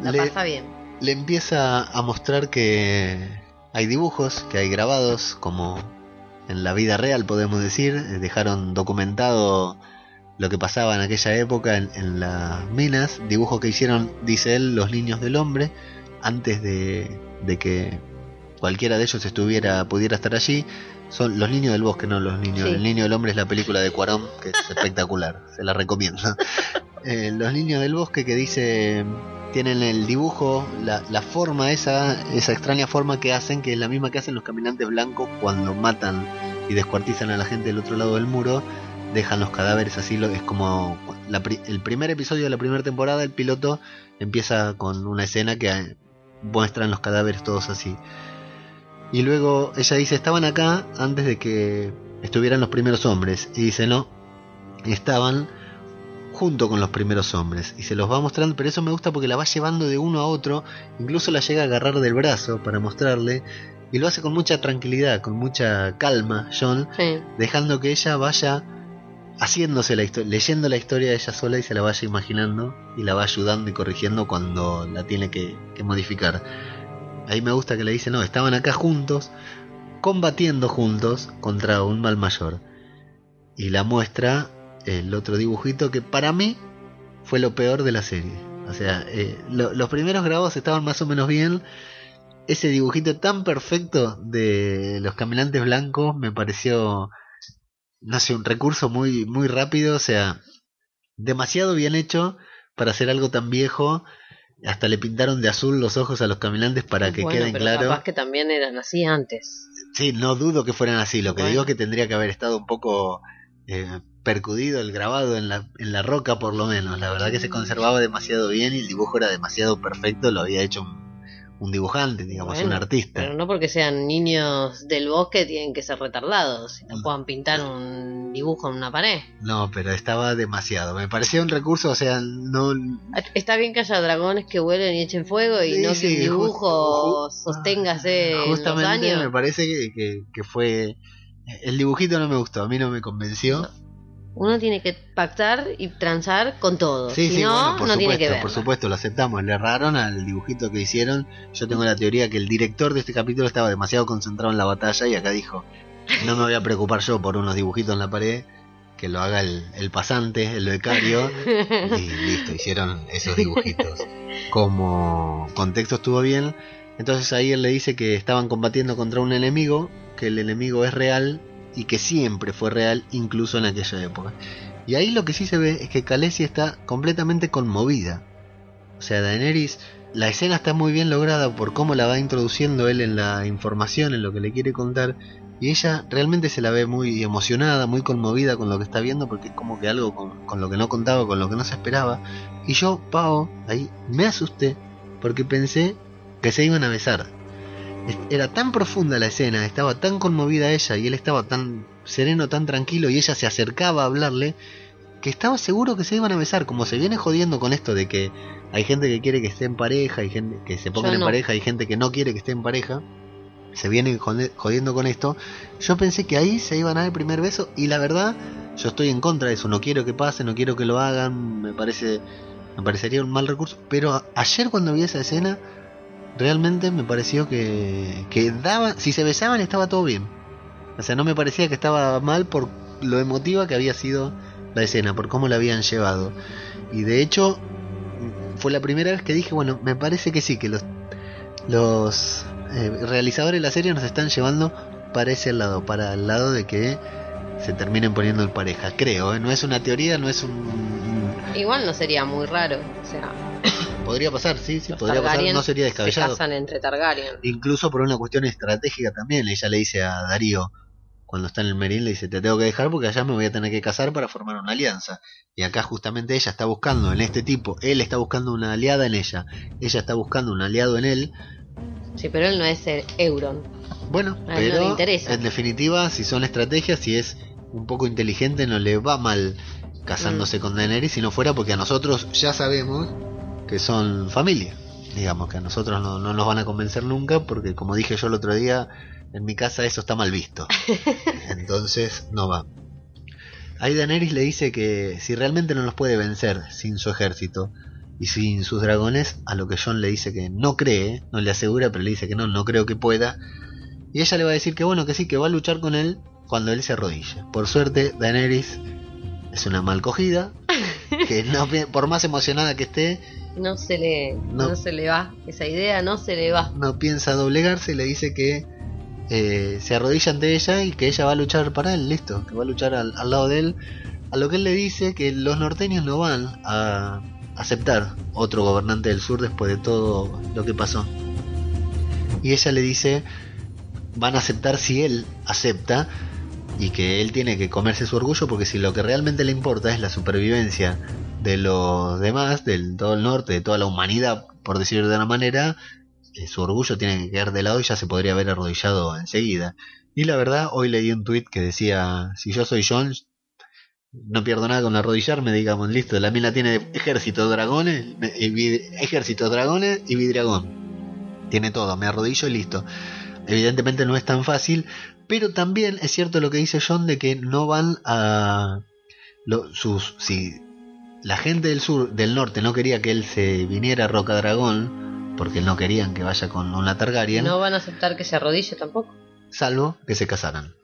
[SPEAKER 3] La
[SPEAKER 2] Le-
[SPEAKER 3] pasa bien.
[SPEAKER 2] Le empieza a mostrar que hay dibujos, que hay grabados, como en la vida real podemos decir, dejaron documentado lo que pasaba en aquella época en, en las minas, dibujos que hicieron, dice él, los niños del hombre, antes de, de que cualquiera de ellos estuviera, pudiera estar allí. Son los niños del bosque, no los niños.
[SPEAKER 3] Sí.
[SPEAKER 2] El niño del hombre es la película de Cuarón, que es espectacular, se la recomiendo. Eh, los niños del bosque que dice tienen el dibujo, la, la forma, esa, esa extraña forma que hacen, que es la misma que hacen los caminantes blancos cuando matan y descuartizan a la gente del otro lado del muro, dejan los cadáveres así, es como el primer episodio de la primera temporada, el piloto empieza con una escena que eh, muestran los cadáveres todos así. Y luego ella dice, estaban acá antes de que estuvieran los primeros hombres. Y dice, no, estaban junto con los primeros hombres. Y se los va mostrando, pero eso me gusta porque la va llevando de uno a otro. Incluso la llega a agarrar del brazo para mostrarle. Y lo hace con mucha tranquilidad, con mucha calma, John,
[SPEAKER 3] Sí.
[SPEAKER 2] dejando que ella vaya haciéndose la historia, leyendo la historia ella sola y se la vaya imaginando y la va ayudando y corrigiendo cuando la tiene que, que modificar. Ahí me gusta que le dice, no, estaban acá juntos, combatiendo juntos contra un mal mayor. Y la muestra el otro dibujito que para mí fue lo peor de la serie. O sea, eh, lo- los primeros grabados estaban más o menos bien. Ese dibujito tan perfecto de los caminantes blancos me pareció, no sé, un recurso muy, muy rápido. O sea, demasiado bien hecho para hacer algo tan viejo. Hasta le pintaron de azul los ojos a los caminantes para que
[SPEAKER 3] Bueno,
[SPEAKER 2] queden
[SPEAKER 3] pero
[SPEAKER 2] claros.
[SPEAKER 3] Capaz que también eran así antes.
[SPEAKER 2] Sí, no dudo que fueran así. Lo que
[SPEAKER 3] Bueno.
[SPEAKER 2] digo es que tendría que haber estado un poco eh, percudido el grabado en la, en la roca, por lo menos. La verdad que se conservaba demasiado bien y el dibujo era demasiado perfecto. Lo había hecho un, un dibujante, digamos, un artista.
[SPEAKER 3] Pero no porque sean niños del bosque tienen que ser retardados. No
[SPEAKER 2] Mm.
[SPEAKER 3] puedan pintar un dibujo en una pared.
[SPEAKER 2] No, pero estaba demasiado. Me parecía un recurso, o sea, no.
[SPEAKER 3] Está bien que haya dragones que vuelen y echen fuego y
[SPEAKER 2] Sí,
[SPEAKER 3] no que
[SPEAKER 2] sí,
[SPEAKER 3] el dibujo
[SPEAKER 2] ju-
[SPEAKER 3] sosténgase en los
[SPEAKER 2] Justamente me
[SPEAKER 3] años.
[SPEAKER 2] parece que, que, que fue. El dibujito no me gustó, a mí no me convenció.
[SPEAKER 3] Uno tiene que pactar y transar con todo.
[SPEAKER 2] Sí,
[SPEAKER 3] si
[SPEAKER 2] sí,
[SPEAKER 3] no,
[SPEAKER 2] bueno, por
[SPEAKER 3] no tiene que
[SPEAKER 2] supuesto,
[SPEAKER 3] ver.
[SPEAKER 2] por supuesto, lo aceptamos. Le erraron al dibujito que hicieron. Yo tengo la teoría que el director de este capítulo estaba demasiado concentrado en la batalla y acá dijo, no me voy a preocupar yo por unos dibujitos en la pared, que lo haga el, el pasante, el becario, y listo, hicieron esos dibujitos. Como contexto estuvo bien, entonces ahí él le dice que estaban combatiendo contra un enemigo, que el enemigo es real y que siempre fue real, incluso en aquella época. Y ahí lo que sí se ve es que Khaleesi está completamente conmovida. O sea, Daenerys, la escena está muy bien lograda por cómo la va introduciendo él en la información, en lo que le quiere contar. Y ella realmente se la ve muy emocionada, muy conmovida con lo que está viendo, porque es como que algo con, con lo que no contaba, con lo que no se esperaba. Y yo, Pau, ahí me asusté, porque pensé que se iban a besar. Era tan profunda la escena, estaba tan conmovida ella y él estaba tan sereno, tan tranquilo y ella se acercaba a hablarle que estaba seguro que se iban a besar, como se viene jodiendo con esto de que hay gente que quiere que esté en pareja, hay gente que se pongan en pareja, hay gente que no quiere que esté en pareja, se viene jodiendo con esto. Yo pensé que ahí se iban a dar el primer beso y la verdad, yo estoy en contra de eso, no quiero que pase, no quiero que lo hagan, me parece me parecería un mal recurso, pero ayer cuando vi esa escena realmente me pareció que, que daba, si se besaban estaba todo bien. O sea, no me parecía que estaba mal por lo emotiva que había sido la escena, por cómo la habían llevado. Y de hecho, fue la primera vez que dije, bueno, me parece que sí, que los, los eh, realizadores de la serie nos están llevando para ese lado, para el lado de que se terminen poniendo en pareja. Creo, ¿eh? no es una teoría, no es un...
[SPEAKER 3] Igual no sería muy raro. O sea,
[SPEAKER 2] Podría pasar, sí, sí,
[SPEAKER 3] los
[SPEAKER 2] podría pasar, no sería
[SPEAKER 3] se
[SPEAKER 2] descabellado.
[SPEAKER 3] casan entre Targaryen.
[SPEAKER 2] Incluso por una cuestión estratégica también. Ella le dice a Darío, cuando está en el Merín, le dice, te tengo que dejar porque allá me voy a tener que casar para formar una alianza. Y acá justamente ella está buscando en este tipo, él está buscando una aliada en ella, ella está buscando un aliado en él.
[SPEAKER 3] Sí, pero él no es el Euron.
[SPEAKER 2] Bueno,
[SPEAKER 3] él no
[SPEAKER 2] pero
[SPEAKER 3] le interesa.
[SPEAKER 2] en definitiva, si son estrategias, si es un poco inteligente, no le va mal casándose
[SPEAKER 3] Mm.
[SPEAKER 2] con Daenerys, si no fuera porque a nosotros ya sabemos que son familia. Digamos que a nosotros no, no nos van a convencer nunca porque como dije yo el otro día, en mi casa eso está mal visto. Entonces no va. Ahí Daenerys le dice que si realmente no los puede vencer sin su ejército y sin sus dragones, a lo que John le dice que no cree, no le asegura, pero le dice que no, no creo que pueda. Y ella le va a decir que bueno, que sí, que va a luchar con él cuando él se arrodille. Por suerte, Daenerys es una mal cogida, que no, por más emocionada que esté,
[SPEAKER 3] No se le,
[SPEAKER 2] No.
[SPEAKER 3] no. se le va. Esa idea no se le va.
[SPEAKER 2] no piensa doblegarse y le dice que eh, se arrodilla ante ella y que ella va a luchar para él, listo, que va a luchar al, al lado de él. A lo que él le dice que los norteños no van a, aceptar otro gobernante del sur después de todo lo que pasó. Y ella le dice, van a aceptar si él acepta y que él tiene que comerse su orgullo porque si lo que realmente le importa es la supervivencia de los demás, del todo el norte, de toda la humanidad, por decirlo de una manera, eh, su orgullo tiene que quedar de lado y ya se podría haber arrodillado enseguida. Y la verdad, hoy leí un tuit que decía, si yo soy John, no pierdo nada con arrodillarme, digamos, listo, la mina tiene ejército de dragones, y ejército de dragones y vidragón. Tiene todo, me arrodillo y listo. Evidentemente no es tan fácil, pero también es cierto lo que dice John de que no van a sus si la gente del sur del norte no quería que él se viniera a Roca Dragón porque no querían que vaya con una Targaryen.
[SPEAKER 3] No van a aceptar que se arrodille tampoco.
[SPEAKER 2] Salvo que se casaran.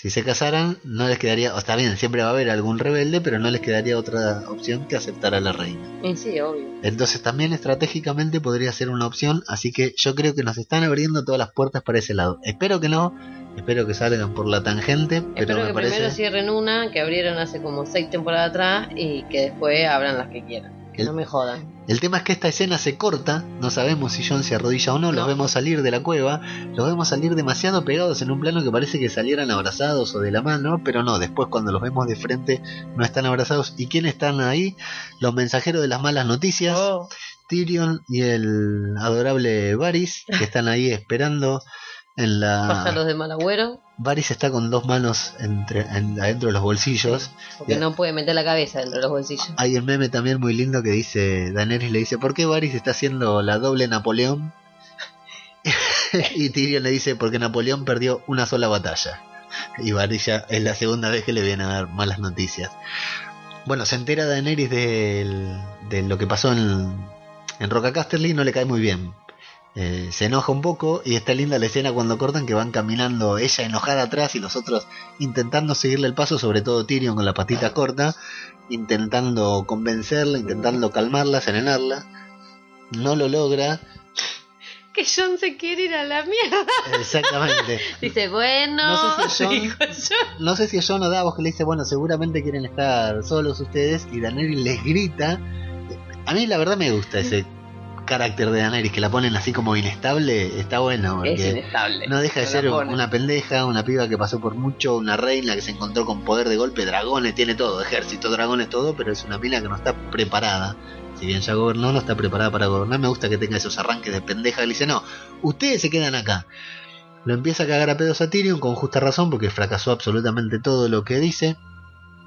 [SPEAKER 2] Si se casaran, no les quedaría, o está bien, siempre va a haber algún rebelde, pero no les quedaría otra opción que aceptar a la reina.
[SPEAKER 3] Sí, obvio.
[SPEAKER 2] Entonces también estratégicamente podría ser una opción, así que yo creo que nos están abriendo todas las puertas para ese lado. Espero que no, espero que salgan por la tangente, pero
[SPEAKER 3] espero que primero cierren una que abrieron hace como seis temporadas atrás y que después abran las que quieran no me jodan.
[SPEAKER 2] El tema es que esta escena se corta, no sabemos si John se arrodilla o no, los vemos salir de la cueva, los vemos salir demasiado pegados en un plano que parece que salieran abrazados o de la mano, pero no, después cuando los vemos de frente no están abrazados. ¿Y quiénes están ahí? Los mensajeros de las malas noticias, oh. Tyrion y el adorable Varys, que están ahí esperando en la...
[SPEAKER 3] Pájaros de Malagüero.
[SPEAKER 2] Varys está con dos manos entre, adentro de los bolsillos.
[SPEAKER 3] porque no puede meter la cabeza dentro de los bolsillos.
[SPEAKER 2] Hay un meme también muy lindo que dice, Daenerys le dice, ¿por qué Varys está haciendo la doble Napoleón? y Tyrion le dice, porque Napoleón perdió una sola batalla. Y Varys ya es la segunda vez que le vienen a dar malas noticias. Bueno, se entera Daenerys de, de lo que pasó en, en Roca Casterly y no le cae muy bien. Eh, se enoja un poco y está linda la escena cuando cortan que van caminando ella enojada atrás y los otros intentando seguirle el paso, sobre todo Tyrion con la patita corta, intentando convencerla, intentando calmarla, serenarla. No lo logra.
[SPEAKER 3] Que John se quiere ir a la mierda.
[SPEAKER 2] Exactamente.
[SPEAKER 3] dice, bueno.
[SPEAKER 2] No sé si es John, no sé si John o Davos que le dice, bueno, seguramente quieren estar solos ustedes. Y Daniel les grita. A mí la verdad me gusta ese carácter de Daenerys, que la ponen así como inestable, está bueno.
[SPEAKER 3] es inestable.
[SPEAKER 2] No deja de ser una pendeja, una piba que pasó por mucho, una reina que se encontró con poder de golpe, dragones, tiene todo, ejército, dragones, todo, pero es una pila que no está preparada. Si bien ya gobernó, no está preparada para gobernar. Me gusta que tenga esos arranques de pendeja. Le dice, no, ustedes se quedan acá. Lo empieza a cagar a pedos a Tyrion con justa razón porque fracasó absolutamente todo lo que dice.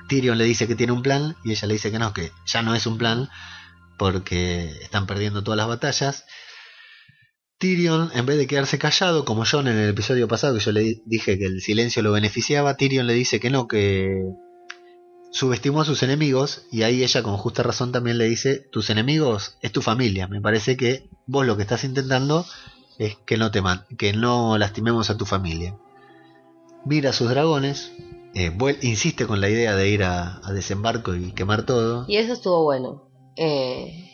[SPEAKER 2] Tyrion le dice que tiene un plan y ella le dice que no, que ya no es un plan, porque están perdiendo todas las batallas. Tyrion, en vez de quedarse callado, como John en el episodio pasado, que yo le dije que el silencio lo beneficiaba, Tyrion le dice que no, que subestimó a sus enemigos, y ahí ella con justa razón también le dice, tus enemigos es tu familia, me parece que vos lo que estás intentando es que no te que no lastimemos a tu familia. Mira a sus dragones, eh, insiste con la idea de ir a desembarco y quemar todo.
[SPEAKER 3] Y eso estuvo bueno eh,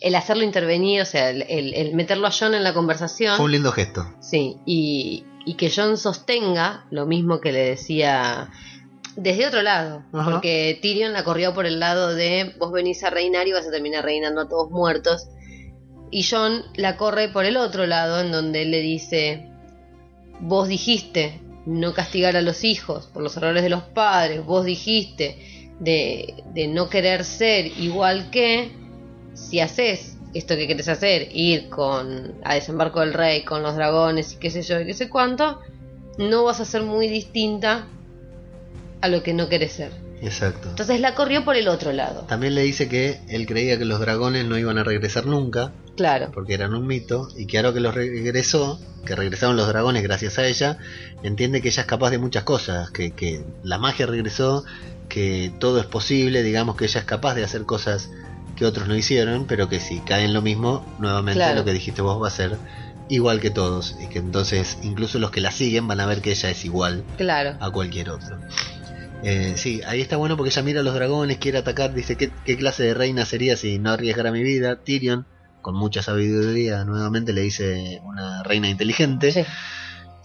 [SPEAKER 3] el hacerlo intervenir, o sea, el, meterlo a John en la conversación.
[SPEAKER 2] Fue un lindo gesto.
[SPEAKER 3] Sí, y, que John sostenga lo mismo que le decía desde otro lado, porque Tyrion la corrió por el lado de vos venís a reinar y vas a terminar reinando a todos muertos. Y John la corre por el otro lado, en donde él le dice, vos dijiste no castigar a los hijos por los errores de los padres, vos dijiste de, no querer ser igual que si haces esto que quieres hacer, ir con a desembarco del rey con los dragones y qué sé yo y qué sé cuánto, no vas a ser muy distinta a lo que no querés ser.
[SPEAKER 2] Exacto.
[SPEAKER 3] Entonces la corrió por el otro lado.
[SPEAKER 2] También le dice que él creía que los dragones no iban a regresar nunca.
[SPEAKER 3] Claro.
[SPEAKER 2] Porque eran un mito. Y que ahora que los regresó, que regresaron los dragones gracias a ella, entiende que ella es capaz de muchas cosas. Que, que la magia regresó, que todo es posible, digamos que ella es capaz de hacer cosas que otros no hicieron, pero que si caen lo mismo, nuevamente lo que dijiste vos va a ser igual que todos. Y que entonces incluso los que la siguen van a ver que ella es igual
[SPEAKER 3] claro.
[SPEAKER 2] a cualquier otro. Eh, sí, ahí está bueno porque ella mira a los dragones, quiere atacar, dice ¿qué, qué clase de reina sería si no arriesgara mi vida. Tyrion, con mucha sabiduría, nuevamente le dice una reina inteligente.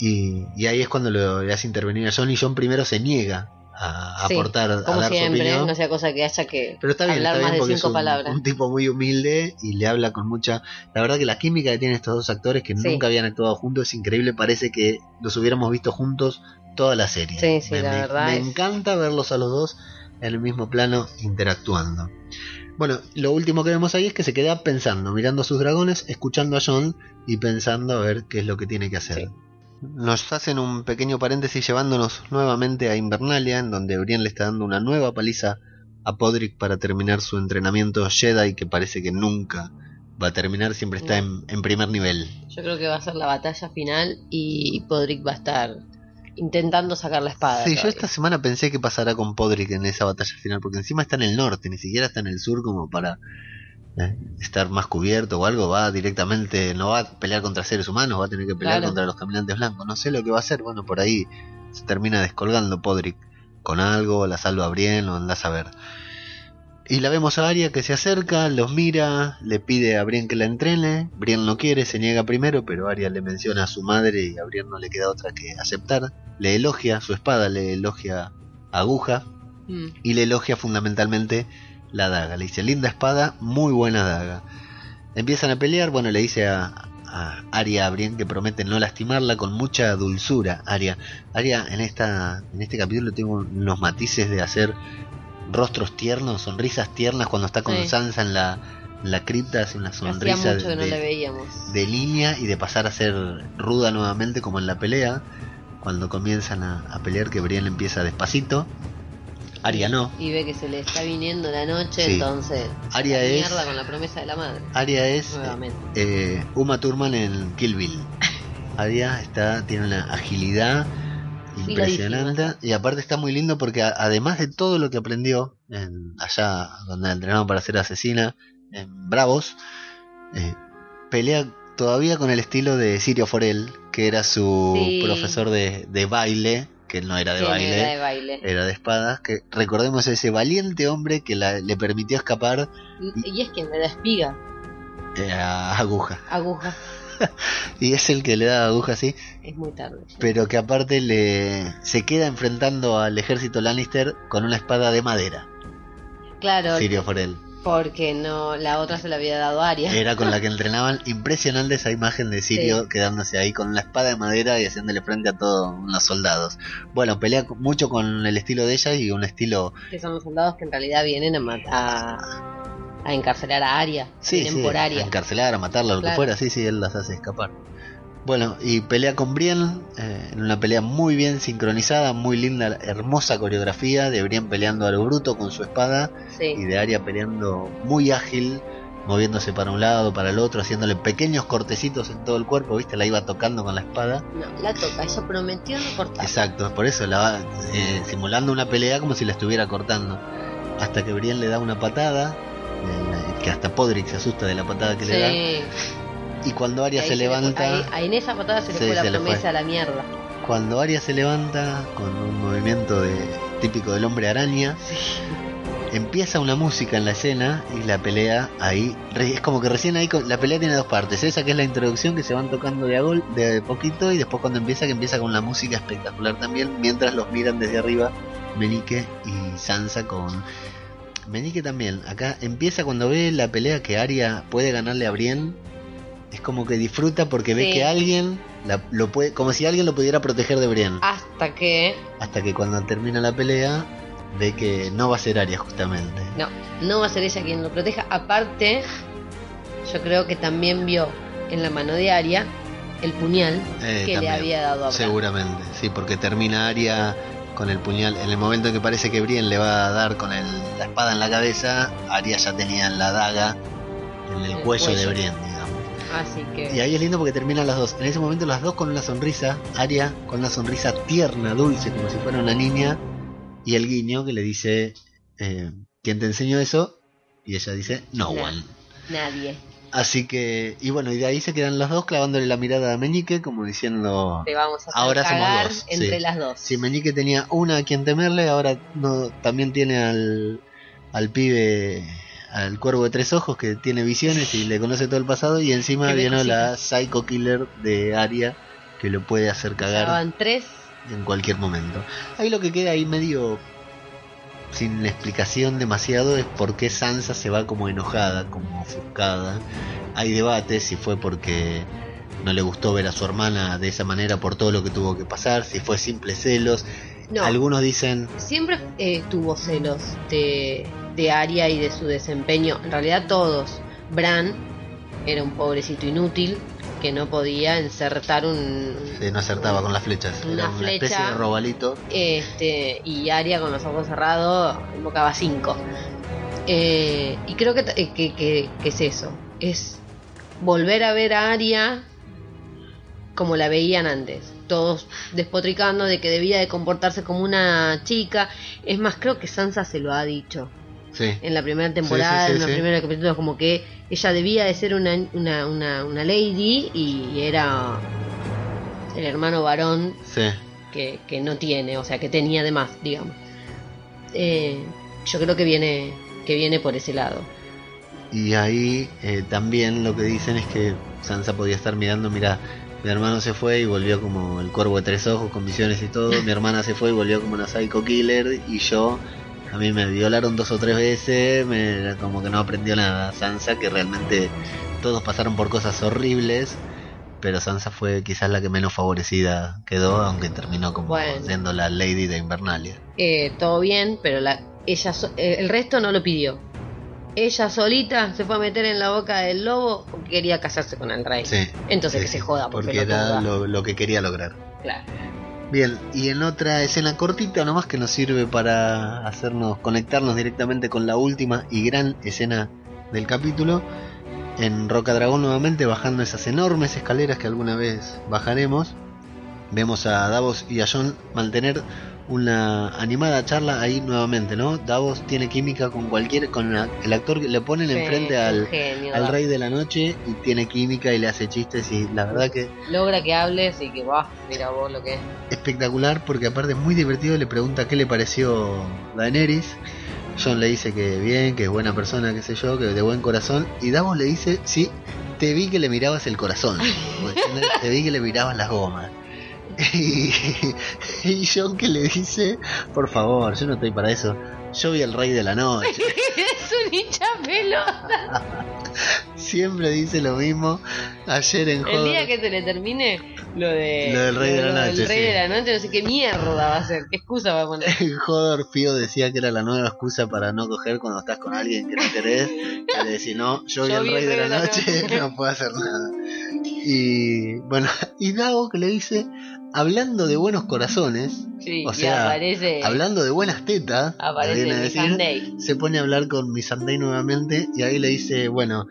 [SPEAKER 2] Y, ahí es cuando le hace intervenir a John y John primero se niega a
[SPEAKER 3] Sí,
[SPEAKER 2] aportar, a dar su opinión.
[SPEAKER 3] no sea cosa que haya que
[SPEAKER 2] Pero está bien,
[SPEAKER 3] hablar
[SPEAKER 2] está bien
[SPEAKER 3] más de
[SPEAKER 2] es
[SPEAKER 3] cinco
[SPEAKER 2] un,
[SPEAKER 3] palabras.
[SPEAKER 2] un tipo muy humilde y le habla con mucha... La verdad que la química que tienen estos dos actores que
[SPEAKER 3] Sí.
[SPEAKER 2] nunca habían actuado juntos es increíble, parece que los hubiéramos visto juntos toda la serie.
[SPEAKER 3] Sí, sí,
[SPEAKER 2] me,
[SPEAKER 3] la verdad
[SPEAKER 2] me
[SPEAKER 3] es-
[SPEAKER 2] encanta verlos a los dos en el mismo plano interactuando. Bueno, lo último que vemos ahí es que se queda pensando, mirando a sus dragones, escuchando a John y pensando a ver qué es lo que tiene que hacer.
[SPEAKER 3] Sí.
[SPEAKER 2] Nos hacen un pequeño paréntesis llevándonos nuevamente a Invernalia, en donde Brienne le está dando una nueva paliza a Podrick para terminar su entrenamiento Jedi, que parece que nunca va a terminar, siempre está en, en primer nivel.
[SPEAKER 3] Yo creo que va a ser la batalla final y Podrick va a estar intentando sacar la espada.
[SPEAKER 2] Sí, yo esta semana pensé que pasará con Podrick en esa batalla final, porque encima está en el norte, ni siquiera está en el sur como para eh, estar más cubierto o algo, va directamente, no va a pelear contra seres humanos, va a tener que pelear
[SPEAKER 3] Claro.
[SPEAKER 2] contra los caminantes blancos, no sé lo que va a hacer, bueno, por ahí se termina descolgando Podrick con algo, la salva a Brienne, lo andás a ver. Y la vemos a Arya que se acerca, los mira, le pide a Brienne que la entrene. Brienne no quiere, se niega primero, pero Arya le menciona a su madre y a Brienne no le queda otra que aceptar. Le elogia su espada, le elogia aguja
[SPEAKER 3] Mm.
[SPEAKER 2] y le elogia fundamentalmente la daga. Le dice, linda espada, muy buena daga. Empiezan a pelear, bueno, le dice a, a Arya a Brienne que promete no lastimarla con mucha dulzura. Arya, Arya en, esta, en este capítulo tengo unos matices de hacer rostros tiernos, sonrisas tiernas cuando está con
[SPEAKER 3] Sí.
[SPEAKER 2] Sansa en la, en la cripta, hace una sonrisa
[SPEAKER 3] no
[SPEAKER 2] de- línea y de pasar a ser ruda nuevamente como en la pelea cuando comienzan a, a pelear que Brienne empieza despacito Arya no
[SPEAKER 3] Y ve que se le está viniendo la noche,
[SPEAKER 2] Sí.
[SPEAKER 3] entonces.
[SPEAKER 2] Arya
[SPEAKER 3] la
[SPEAKER 2] es-
[SPEAKER 3] Mierda con la promesa de la madre.
[SPEAKER 2] Arya es
[SPEAKER 3] Nuevamente.
[SPEAKER 2] eh, Uma Thurman en Kill Bill Arya está tiene una agilidad impresionante y aparte está muy lindo porque a- además de todo lo que aprendió en, allá donde entrenaron para ser asesina en Bravos eh, pelea todavía con el estilo de Sirio Forel que era su
[SPEAKER 3] Sí.
[SPEAKER 2] profesor de, de baile que no era de baile
[SPEAKER 3] era de baile.
[SPEAKER 2] era de espadas que recordemos a ese valiente hombre que la- le permitió escapar
[SPEAKER 3] Y es quien le da espiga,
[SPEAKER 2] eh, a aguja
[SPEAKER 3] aguja.
[SPEAKER 2] y es el que le da aguja así
[SPEAKER 3] Es muy tarde.
[SPEAKER 2] pero que aparte le se queda enfrentando al ejército Lannister con una espada de madera
[SPEAKER 3] Claro,
[SPEAKER 2] Sirio Forel
[SPEAKER 3] porque no la otra se la había dado a Arya.
[SPEAKER 2] era con la que entrenaban impresionante esa imagen de Sirio
[SPEAKER 3] Sí.
[SPEAKER 2] quedándose ahí con la espada de madera y haciéndole frente a todos los soldados bueno pelea mucho con el estilo de ella y un estilo
[SPEAKER 3] Que son los soldados que en realidad vienen a, mat- a, encarcelar a Arya.
[SPEAKER 2] Sí,
[SPEAKER 3] vienen
[SPEAKER 2] sí,
[SPEAKER 3] por
[SPEAKER 2] a
[SPEAKER 3] Arya.
[SPEAKER 2] encarcelar, a matarla, lo que fuera, sí, sí, él las hace escapar. Bueno, y pelea con Brienne, eh, en una pelea muy bien sincronizada, muy linda, hermosa coreografía de Brienne peleando a lo bruto con su espada y de Arya peleando muy ágil, moviéndose para un lado, para el otro, haciéndole pequeños cortecitos en todo el cuerpo, ¿viste? La iba tocando con la espada.
[SPEAKER 3] No, la toca. Ella prometió no cortar.
[SPEAKER 2] Exacto, por eso la va eh, simulando una pelea como si la estuviera cortando. Hasta que Brienne le da una patada, eh, que hasta Podrick se asusta de la patada que le da. Y cuando
[SPEAKER 3] Ahí
[SPEAKER 2] se
[SPEAKER 3] fue-
[SPEAKER 2] levanta,
[SPEAKER 3] ahí- en esa patada se le fue la promesa
[SPEAKER 2] fue.
[SPEAKER 3] a la mierda.
[SPEAKER 2] cuando Arya se levanta con un movimiento de, típico del hombre araña, empieza una música en la escena y la pelea ahí es como que recién ahí la pelea tiene dos partes, esa que es la introducción que se van tocando de a gol de poquito y después cuando empieza que empieza con la música espectacular también mientras los miran desde arriba Menique y Sansa con Menique también, acá empieza cuando ve la pelea que Arya puede ganarle a Brienne es como que disfruta porque ve que alguien la- lo puede, como si alguien lo pudiera proteger de Brienne.
[SPEAKER 3] Hasta que
[SPEAKER 2] Hasta que cuando termina la pelea ve que no va a ser Arya justamente.
[SPEAKER 3] no, no va a ser ella quien lo proteja. Aparte, yo creo que también vio en la mano de Arya el puñal
[SPEAKER 2] Eh,
[SPEAKER 3] que le había dado a Bran.
[SPEAKER 2] Seguramente, sí, porque termina Arya con el puñal. En el momento en que parece que Brienne le va a dar con el- la espada en la cabeza, Arya ya tenía la daga en el
[SPEAKER 3] El
[SPEAKER 2] cuello, de digamos.
[SPEAKER 3] Así que
[SPEAKER 2] Y ahí es lindo porque terminan las dos. En ese momento las dos con una sonrisa, Arya con una sonrisa tierna, dulce, como si fuera una niña, y el guiño que le dice, eh, ¿quién te enseñó eso? Y ella dice, no one.
[SPEAKER 3] nadie.
[SPEAKER 2] Así que, y bueno, y de ahí se quedan las dos clavándole la mirada a Meñique, como diciendo,
[SPEAKER 3] Te vamos a
[SPEAKER 2] Ahora somos dos,
[SPEAKER 3] entre
[SPEAKER 2] sí.
[SPEAKER 3] las dos.
[SPEAKER 2] si Meñique tenía una a quien temerle, ahora no también tiene al, al pibe, al cuervo de tres ojos que tiene visiones y le conoce todo el pasado, y encima vino la psycho killer de Aria que lo puede hacer cagar.
[SPEAKER 3] Tres
[SPEAKER 2] en cualquier momento. Ahí lo que queda ahí medio sin explicación demasiado es por qué Sansa se va como enojada, como ofuscada. Hay debate si fue porque no le gustó ver a su hermana de esa manera por todo lo que tuvo que pasar, si fue simple celos.
[SPEAKER 3] No.
[SPEAKER 2] Algunos dicen,
[SPEAKER 3] Siempre eh, tuvo celos de, de Arya y de su desempeño. En realidad todos. Bran era un pobrecito inútil que no podía insertar un...
[SPEAKER 2] que no acertaba con las flechas,
[SPEAKER 3] Una
[SPEAKER 2] era una especie de robalito.
[SPEAKER 3] Este, y Arya con los ojos cerrados invocaba cinco. Eh, y creo que, eh, que, que- que es eso. Es volver a ver a Arya como la veían antes. Todos despotricando de que debía de comportarse como una chica. Es más, creo que Sansa se lo ha dicho
[SPEAKER 2] Sí,
[SPEAKER 3] en la primera temporada,
[SPEAKER 2] Sí, sí,
[SPEAKER 3] en los primeros capítulos, como que ella debía de ser una, una, una, una lady y era el hermano varón que, que no tiene, o sea, que tenía de más, digamos. Eh, yo creo que viene, que viene por ese lado.
[SPEAKER 2] Y ahí eh, también lo que dicen es que Sansa podía estar mirando, mira, mi hermano se fue y volvió como el cuervo de tres ojos con visiones y todo, mi hermana se fue y volvió como una psycho killer y yo, a mí me violaron dos o tres veces, me, como que no aprendió nada. Sansa que realmente todos pasaron por cosas horribles, pero Sansa fue quizás la que menos favorecida quedó, aunque terminó como
[SPEAKER 3] Bueno.
[SPEAKER 2] siendo la lady de Invernalia.
[SPEAKER 3] Eh, todo bien, pero la, ella so- eh, el resto no lo pidió. Ella solita se fue a meter en la boca del lobo porque quería casarse con el rey.
[SPEAKER 2] Sí.
[SPEAKER 3] Entonces
[SPEAKER 2] sí,
[SPEAKER 3] que se joda, por
[SPEAKER 2] porque era lo, lo que quería lograr.
[SPEAKER 3] Claro.
[SPEAKER 2] Bien, y en otra escena cortita nomás que nos sirve para hacernos conectarnos directamente con la última y gran escena del capítulo, en Roca Dragón nuevamente bajando esas enormes escaleras que alguna vez bajaremos, vemos a Davos y a John mantener una animada charla ahí nuevamente, ¿no? Davos tiene química con cualquier, con la- el actor que le ponen
[SPEAKER 3] Sí,
[SPEAKER 2] enfrente al,
[SPEAKER 3] genio,
[SPEAKER 2] al rey de la noche y tiene química y le hace chistes y la verdad que
[SPEAKER 3] Logra que hables y que, va, mira vos lo que es.
[SPEAKER 2] espectacular porque aparte es muy divertido, le pregunta qué le pareció Daenerys. John le dice que bien, que es buena persona, qué sé yo, que de buen corazón. Y Davos le dice, sí, te vi que le mirabas el corazón. te vi que le mirabas las gomas. Y, y John que le dice, por favor, yo no estoy para eso. Yo vi al rey de la noche.
[SPEAKER 3] es un hincha pelota.
[SPEAKER 2] Siempre dice lo mismo. Ayer en
[SPEAKER 3] El día que se le termine lo de
[SPEAKER 2] Lo del rey de la
[SPEAKER 3] lo del
[SPEAKER 2] noche,
[SPEAKER 3] rey
[SPEAKER 2] sí.
[SPEAKER 3] de la noche, no sé qué mierda va a ser, qué excusa va a poner.
[SPEAKER 2] En Hodor Fío decía que era la nueva excusa para no coger cuando estás con alguien que no querés. Que le decís, no, yo vi
[SPEAKER 3] Yo
[SPEAKER 2] rey
[SPEAKER 3] el
[SPEAKER 2] de
[SPEAKER 3] rey
[SPEAKER 2] la
[SPEAKER 3] de la
[SPEAKER 2] noche,
[SPEAKER 3] noche.
[SPEAKER 2] no puedo hacer nada. Y bueno, y Dago que le dice, hablando de buenos corazones,
[SPEAKER 3] Sí,
[SPEAKER 2] o sea,
[SPEAKER 3] aparece,
[SPEAKER 2] hablando de buenas tetas,
[SPEAKER 3] aparece
[SPEAKER 2] decir, se pone a hablar con Missandei nuevamente y ahí le dice, bueno,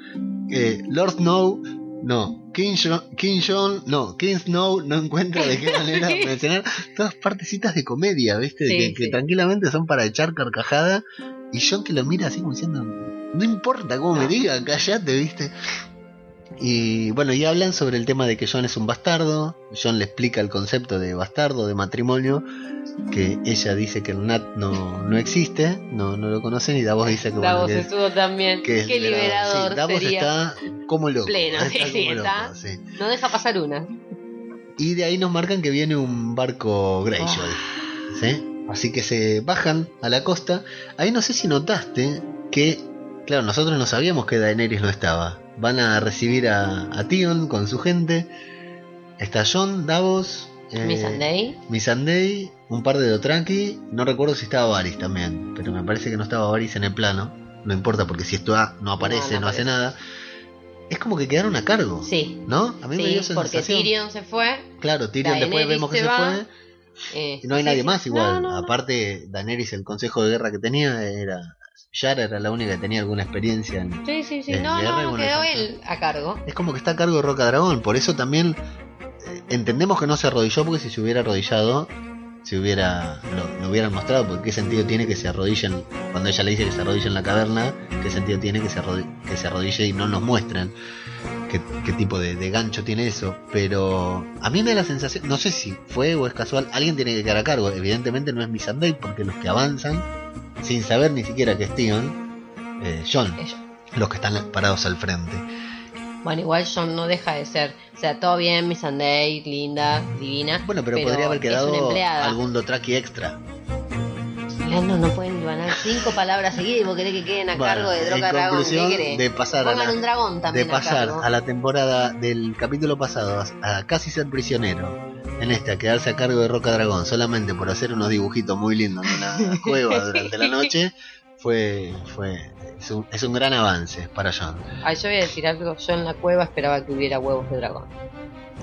[SPEAKER 2] eh, Lord Snow, no, King John, King John, no, King Snow no encuentra de qué manera mencionar todas partecitas de comedia, ¿viste?
[SPEAKER 3] Sí,
[SPEAKER 2] que, tranquilamente son para echar carcajada y John que lo mira así como diciendo, no importa cómo me diga, callate, ¿viste? Y bueno, y hablan sobre el tema de que John es un bastardo. John le explica el concepto de bastardo, de matrimonio, que ella dice que el Nat no, no existe, no, no lo conocen, y Davos dice que, bueno,
[SPEAKER 3] Davos
[SPEAKER 2] que,
[SPEAKER 3] estuvo también.
[SPEAKER 2] que es
[SPEAKER 3] Qué liberador
[SPEAKER 2] Sí, Davos
[SPEAKER 3] sería.
[SPEAKER 2] está como loco.
[SPEAKER 3] Pleno, sí, sí,
[SPEAKER 2] como
[SPEAKER 3] está.
[SPEAKER 2] loco, sí.
[SPEAKER 3] No deja pasar una.
[SPEAKER 2] Y de ahí nos marcan que viene un barco Greyjoy. ¿sí? Así que se bajan a la costa. Ahí no sé si notaste que, claro, nosotros no sabíamos que Daenerys no estaba. Van a recibir a, a Tion con su gente. Está John, Davos, eh. Missandei, un par de Dothraki. No recuerdo si estaba Varys también, pero me parece que no estaba Varys en el plano. No importa porque si esto no aparece, no,
[SPEAKER 3] No, no
[SPEAKER 2] hace nada. Es como que quedaron a cargo.
[SPEAKER 3] Sí.
[SPEAKER 2] ¿No? A mí me dio esa
[SPEAKER 3] porque
[SPEAKER 2] sensación.
[SPEAKER 3] Tyrion se fue.
[SPEAKER 2] Claro, Tyrion después vemos que
[SPEAKER 3] se
[SPEAKER 2] fue.
[SPEAKER 3] eh,
[SPEAKER 2] Y no hay
[SPEAKER 3] sí,
[SPEAKER 2] nadie más igual.
[SPEAKER 3] No.
[SPEAKER 2] Aparte, Daenerys, el consejo de guerra que tenía era. Yara era la única que tenía alguna experiencia en.
[SPEAKER 3] Sí, sí, sí.
[SPEAKER 2] en
[SPEAKER 3] No,
[SPEAKER 2] guerra
[SPEAKER 3] no, quedó él a cargo.
[SPEAKER 2] Es como que está a cargo de Roca Dragón. Por eso también eh, entendemos que no se arrodilló, porque si se hubiera arrodillado, si hubiera lo, lo hubieran mostrado. Porque qué sentido tiene que se arrodillen. Cuando ella le dice que se arrodille en la caverna, qué sentido tiene que se arrodille, que se arrodille y no nos muestren. Qué, qué tipo de, de gancho tiene eso. Pero a mí me da la sensación, no sé si fue o es casual, alguien tiene que quedar a cargo. Evidentemente no es Missandei, porque los que avanzan, sin saber ni siquiera que es Tion, eh, John los que están parados al frente.
[SPEAKER 3] Bueno, igual John no deja de ser. O sea, todo bien, Miss Sunday, linda, divina.
[SPEAKER 2] Bueno, pero, podría haber quedado algún Dotraki extra.
[SPEAKER 3] Leandro, no pueden ganar cinco palabras seguidas y vos querés que queden a
[SPEAKER 2] Bueno,
[SPEAKER 3] cargo de Droga Dragón. ¿Qué
[SPEAKER 2] de pasar a la-
[SPEAKER 3] un dragón
[SPEAKER 2] De
[SPEAKER 3] también
[SPEAKER 2] pasar a la temporada del capítulo pasado a casi ser prisionero. En este, a quedarse a cargo de Roca Dragón solamente por hacer unos dibujitos muy lindos en una cueva durante la noche, fue, fue es, un, es un gran avance para John.
[SPEAKER 3] Ay, yo voy a decir algo. Yo en la cueva esperaba que hubiera huevos de dragón.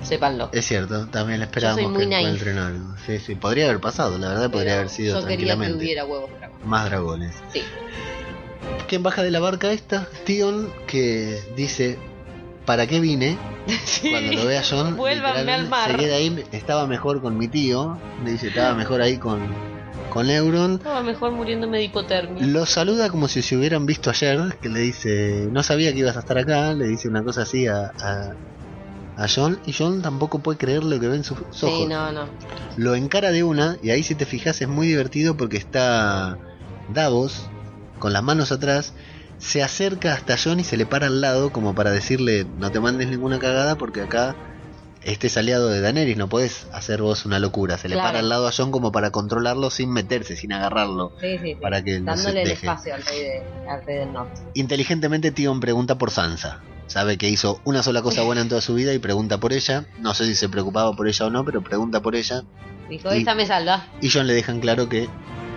[SPEAKER 3] Sépanlo.
[SPEAKER 2] Es cierto, también esperábamos que encuentren algo. Sí, sí, podría haber pasado, la verdad podría haber sido
[SPEAKER 3] Yo quería que
[SPEAKER 2] tranquilamente.
[SPEAKER 3] hubiera huevos de dragón.
[SPEAKER 2] Más dragones.
[SPEAKER 3] Sí.
[SPEAKER 2] ¿Quién baja de la barca esta? Tion, que dice, ¿para qué vine? Cuando lo ve a John,
[SPEAKER 3] Vuélvanme al mar.
[SPEAKER 2] se queda ahí, estaba mejor con mi tío, le dice, estaba mejor ahí con, con Euron.
[SPEAKER 3] Estaba mejor muriéndome de hipotermia.
[SPEAKER 2] Lo saluda como si se hubieran visto ayer, que le dice, no sabía que ibas a estar acá, le dice una cosa así a, a, a John, y John tampoco puede creer lo que ve en sus ojos.
[SPEAKER 3] Sí, no, no.
[SPEAKER 2] Lo encara de una, y ahí si te fijas es muy divertido porque está Davos con las manos atrás, se acerca hasta John y se le para al lado como para decirle no te mandes ninguna cagada porque acá este es aliado de Daenerys, no podés hacer vos una locura. Se le
[SPEAKER 3] Claro.
[SPEAKER 2] para al lado a John como para controlarlo sin meterse, sin agarrarlo.
[SPEAKER 3] Sí, sí, sí.
[SPEAKER 2] Para que no se
[SPEAKER 3] Dándole el
[SPEAKER 2] deje.
[SPEAKER 3] espacio al rey, de, al rey del norte.
[SPEAKER 2] Inteligentemente Tion pregunta por Sansa. Sabe que hizo una sola cosa buena en toda su vida y pregunta por ella. No sé si se preocupaba por ella o no, pero pregunta por ella.
[SPEAKER 3] Dijo,
[SPEAKER 2] Y-
[SPEAKER 3] esta me salva
[SPEAKER 2] Y John le dejan claro que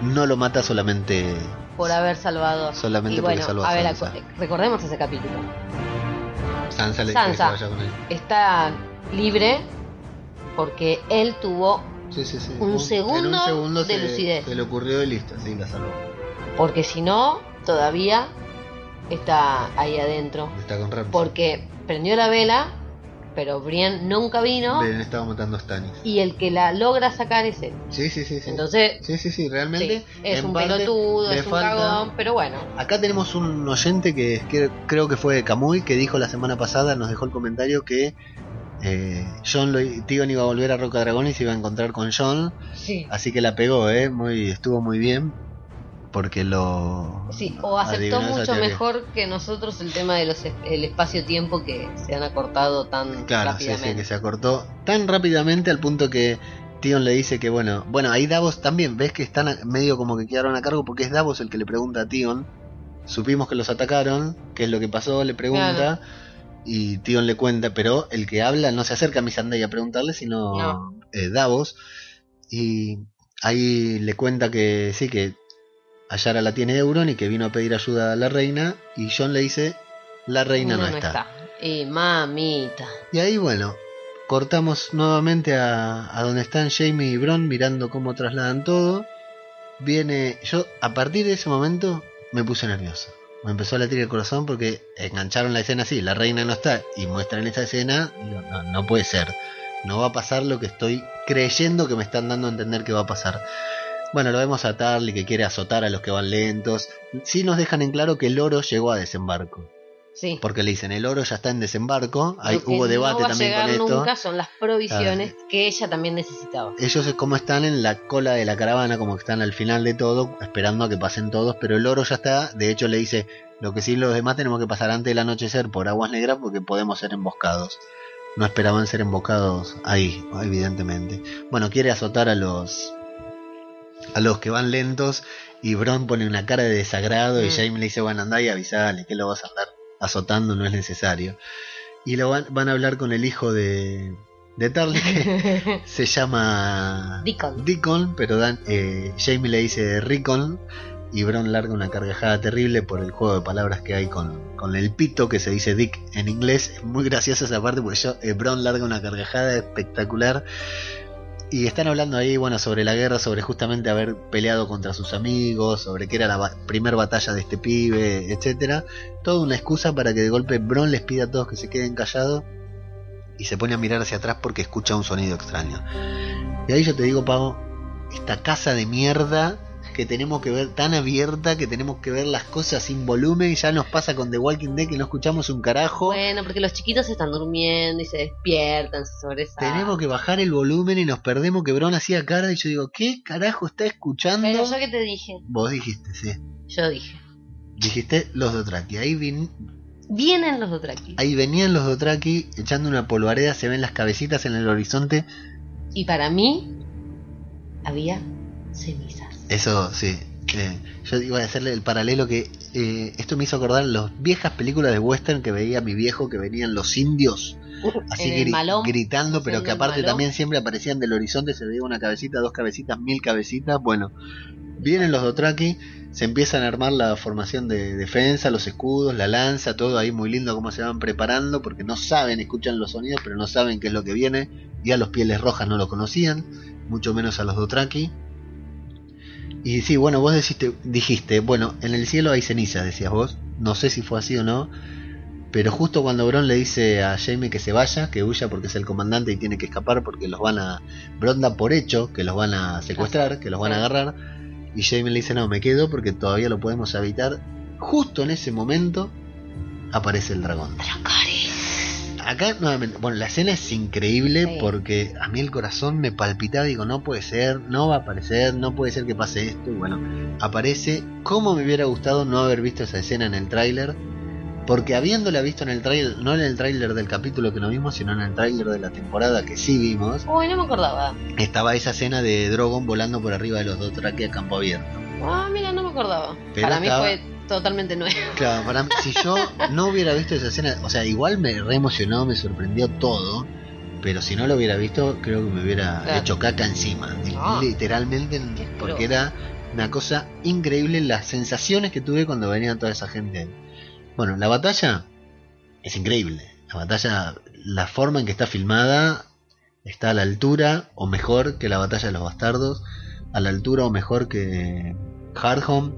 [SPEAKER 2] no lo mata solamente
[SPEAKER 3] por haber salvado.
[SPEAKER 2] Solamente
[SPEAKER 3] y
[SPEAKER 2] porque
[SPEAKER 3] bueno,
[SPEAKER 2] salvó a
[SPEAKER 3] a ver,
[SPEAKER 2] Sansa.
[SPEAKER 3] recordemos ese capítulo.
[SPEAKER 2] Sansa le dice que se
[SPEAKER 3] Sansa
[SPEAKER 2] vaya con él.
[SPEAKER 3] está libre porque él tuvo,
[SPEAKER 2] Sí, sí, sí.
[SPEAKER 3] Un segundo
[SPEAKER 2] un segundo
[SPEAKER 3] de
[SPEAKER 2] se,
[SPEAKER 3] lucidez.
[SPEAKER 2] se le ocurrió y listo, sí, la salvó.
[SPEAKER 3] porque si no, todavía está ahí adentro.
[SPEAKER 2] Está con.
[SPEAKER 3] Porque prendió la vela, pero Brienne nunca vino
[SPEAKER 2] Ven, estaba matando a Stannis.
[SPEAKER 3] y el que la logra sacar es él.
[SPEAKER 2] Sí, sí, sí. sí.
[SPEAKER 3] Entonces,
[SPEAKER 2] sí, sí, sí,
[SPEAKER 3] sí,
[SPEAKER 2] realmente.
[SPEAKER 3] es un pelotudo, es un
[SPEAKER 2] falta-
[SPEAKER 3] cagón, pero bueno.
[SPEAKER 2] Acá tenemos un oyente que, que creo que fue Camuy, que dijo la semana pasada, nos dejó el comentario que eh, John lo, Tion iba a volver a Roca Dragón y se iba a encontrar con John.
[SPEAKER 3] Sí.
[SPEAKER 2] Así que la pegó, ¿eh? Muy, estuvo muy bien. Porque lo.
[SPEAKER 3] Sí, o aceptó mucho mejor que nosotros el tema de los es- el espacio-tiempo que se han acortado tan
[SPEAKER 2] Claro, sí,
[SPEAKER 3] rápidamente.
[SPEAKER 2] sí, que se acortó tan rápidamente al punto que Tion le dice que, bueno, bueno, ahí Davos también, ves que están medio como que quedaron a cargo porque es Davos el que le pregunta a Tion. Supimos que los atacaron, qué es lo que pasó, le pregunta.
[SPEAKER 3] Claro.
[SPEAKER 2] Y Tion le cuenta, pero el que habla no se acerca a Missandei a preguntarle, sino
[SPEAKER 3] No.
[SPEAKER 2] eh, Davos. Y ahí le cuenta que sí, que Ayara la tiene Euron y que vino a pedir ayuda a la reina. Y John le dice, la reina no, está.
[SPEAKER 3] Y mamita.
[SPEAKER 2] Y ahí, bueno, cortamos nuevamente a, a donde están Jamie y Bron mirando cómo trasladan todo. Viene, yo a partir de ese momento me puse nervioso. Me empezó a latir el corazón porque engancharon la escena así, la reina no está y muestran esa escena. digo, no, no puede ser. No va a pasar lo que estoy creyendo que me están dando a entender que va a pasar. Bueno, lo vemos a Tarly que quiere azotar a los que van lentos. Sí nos dejan en claro que el oro llegó a desembarco.
[SPEAKER 3] Sí.
[SPEAKER 2] Porque le dicen, el oro ya está en desembarco.
[SPEAKER 3] Que
[SPEAKER 2] hubo debate
[SPEAKER 3] no va a
[SPEAKER 2] también
[SPEAKER 3] llegar
[SPEAKER 2] con esto.
[SPEAKER 3] nunca son las provisiones que ella también necesitaba.
[SPEAKER 2] Ellos es como están en la cola de la caravana, como que están al final de todo, esperando a que pasen todos, pero el oro ya está. De hecho, le dice, lo que sí los demás tenemos que pasar antes del anochecer por aguas negras porque podemos ser emboscados. No esperaban ser embocados ahí, evidentemente. Bueno, quiere azotar a los a los que van lentos y Bron pone una cara de desagrado y
[SPEAKER 3] Mm.
[SPEAKER 2] Jaime le dice, bueno, andá y avisale, que lo vas a andar azotando, no es necesario. Y lo van, van a hablar con el hijo de, de Tarly, que se llama
[SPEAKER 3] Deacon.
[SPEAKER 2] Deacon, pero Dan, eh, Jamie le dice Rickon y Bron larga una carcajada terrible por el juego de palabras que hay con, con el pito que se dice Dick en inglés. Es muy graciosa esa parte porque yo, eh, Bron larga una carcajada espectacular. Y están hablando ahí, bueno, sobre la guerra, sobre justamente haber peleado contra sus amigos, sobre que era la ba- primer batalla de este pibe, etcétera. Toda una excusa para que de golpe Bron les pida a todos que se queden callados y se pone a mirar hacia atrás porque escucha un sonido extraño. Y ahí yo te digo, Pavo, esta casa de mierda que tenemos que ver tan abierta, que tenemos que ver las cosas sin volumen, ya nos pasa con The Walking Dead que no escuchamos un carajo.
[SPEAKER 3] Bueno, porque los chiquitos están durmiendo y se despiertan, se sobresalen.
[SPEAKER 2] Tenemos que bajar el volumen y nos perdemos que Bron hacía cara y yo digo, ¿qué carajo está escuchando?
[SPEAKER 3] Pero yo que te dije,
[SPEAKER 2] Vos dijiste, sí.
[SPEAKER 3] yo dije.
[SPEAKER 2] Dijiste los Dothraki. Ahí vin-
[SPEAKER 3] Vienen los Dothraki.
[SPEAKER 2] Ahí venían los Dothraki echando una polvareda, se ven las cabecitas en el horizonte.
[SPEAKER 3] Y para mí había cenizas.
[SPEAKER 2] Eso, sí. Eh, yo iba a hacerle el paralelo que eh, esto me hizo acordar las viejas películas de western que veía mi viejo, que venían los indios así gri-
[SPEAKER 3] malón,
[SPEAKER 2] gritando, pero que aparte también siempre aparecían del horizonte, se veía una cabecita, dos cabecitas, mil cabecitas. Bueno, vienen los Dothraki, se empiezan a armar la formación de defensa, los escudos, la lanza, todo ahí muy lindo cómo se van preparando, porque no saben, escuchan los sonidos, pero no saben qué es lo que viene. Y a los pieles rojas no lo conocían, mucho menos a los Dothraki. Y sí, bueno, vos deciste, dijiste, bueno, en el cielo hay cenizas, decías vos. No sé si fue así o no. Pero justo cuando Bron le dice a Jaime que se vaya, que huya porque es el comandante y tiene que escapar porque los van a... Bron da por hecho que los van a secuestrar, que los van a agarrar. Y Jaime le dice, no, me quedo porque todavía lo podemos evitar. Justo en ese momento aparece el dragón. Acá nuevamente, bueno, la escena es increíble
[SPEAKER 3] Sí.
[SPEAKER 2] porque a mí el corazón me palpitaba, digo, no puede ser, no va a aparecer, no puede ser que pase esto, y bueno, aparece, como me hubiera gustado no haber visto esa escena en el tráiler, porque habiéndola visto en el tráiler, no en el tráiler del capítulo que no vimos, sino en el tráiler de la temporada que sí vimos,
[SPEAKER 3] Uy, no me acordaba.
[SPEAKER 2] estaba esa escena de Drogon volando por arriba de los dos Dothraki a campo abierto.
[SPEAKER 3] Ah, mira, no me acordaba.
[SPEAKER 2] Pero
[SPEAKER 3] Para mí fue totalmente nuevo.
[SPEAKER 2] Claro, para mí, si yo no hubiera visto esa escena, o sea, igual me re emocionó, me sorprendió todo, pero si no lo hubiera visto, creo que me hubiera
[SPEAKER 3] Claro.
[SPEAKER 2] hecho caca encima,
[SPEAKER 3] Ah.
[SPEAKER 2] literalmente, porque era una cosa increíble las sensaciones que tuve cuando venía toda esa gente. Bueno, la batalla es increíble, la batalla, la forma en que está filmada está a la altura o mejor que la batalla de los bastardos, a la altura o mejor que Hardhome.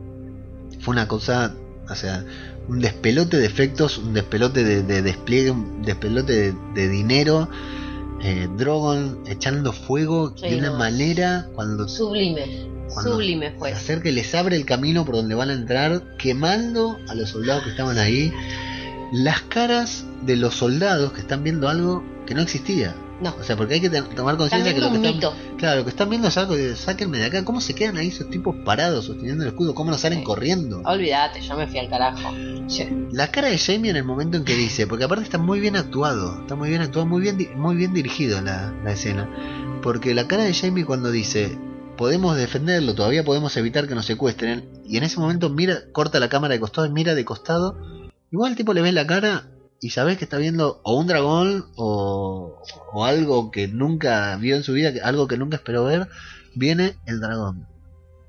[SPEAKER 2] Fue una cosa, o sea, un despelote de efectos, un despelote de, de despliegue, un despelote de, de dinero. Eh, Drogon echando fuego
[SPEAKER 3] Sí,
[SPEAKER 2] de una
[SPEAKER 3] no.
[SPEAKER 2] manera cuando
[SPEAKER 3] Sublime.
[SPEAKER 2] Cuando
[SPEAKER 3] Sublime fue.
[SPEAKER 2] se acerca y les abre el camino por donde van a entrar, quemando a los soldados que estaban ahí. Las caras de los soldados que están viendo algo que no existía.
[SPEAKER 3] No.
[SPEAKER 2] O sea, porque hay que tomar conciencia que lo que están,
[SPEAKER 3] mito.
[SPEAKER 2] claro, lo que están viendo es algo de sáquenme de acá. ¿Cómo se quedan ahí esos tipos parados sosteniendo el escudo? ¿Cómo no salen
[SPEAKER 3] Sí.
[SPEAKER 2] corriendo?
[SPEAKER 3] Olvídate, yo me fui al carajo.
[SPEAKER 2] La cara de Jamie en el momento en que dice, porque aparte está muy bien actuado, está muy bien actuado, muy bien, muy bien dirigido la, la escena. Porque la cara de Jamie cuando dice, podemos defenderlo, todavía podemos evitar que nos secuestren, y en ese momento mira, corta la cámara de costado y mira de costado, igual el tipo le ves la cara y sabes que está viendo o un dragón o, o algo que nunca vio en su vida, algo que nunca esperó ver, viene el dragón.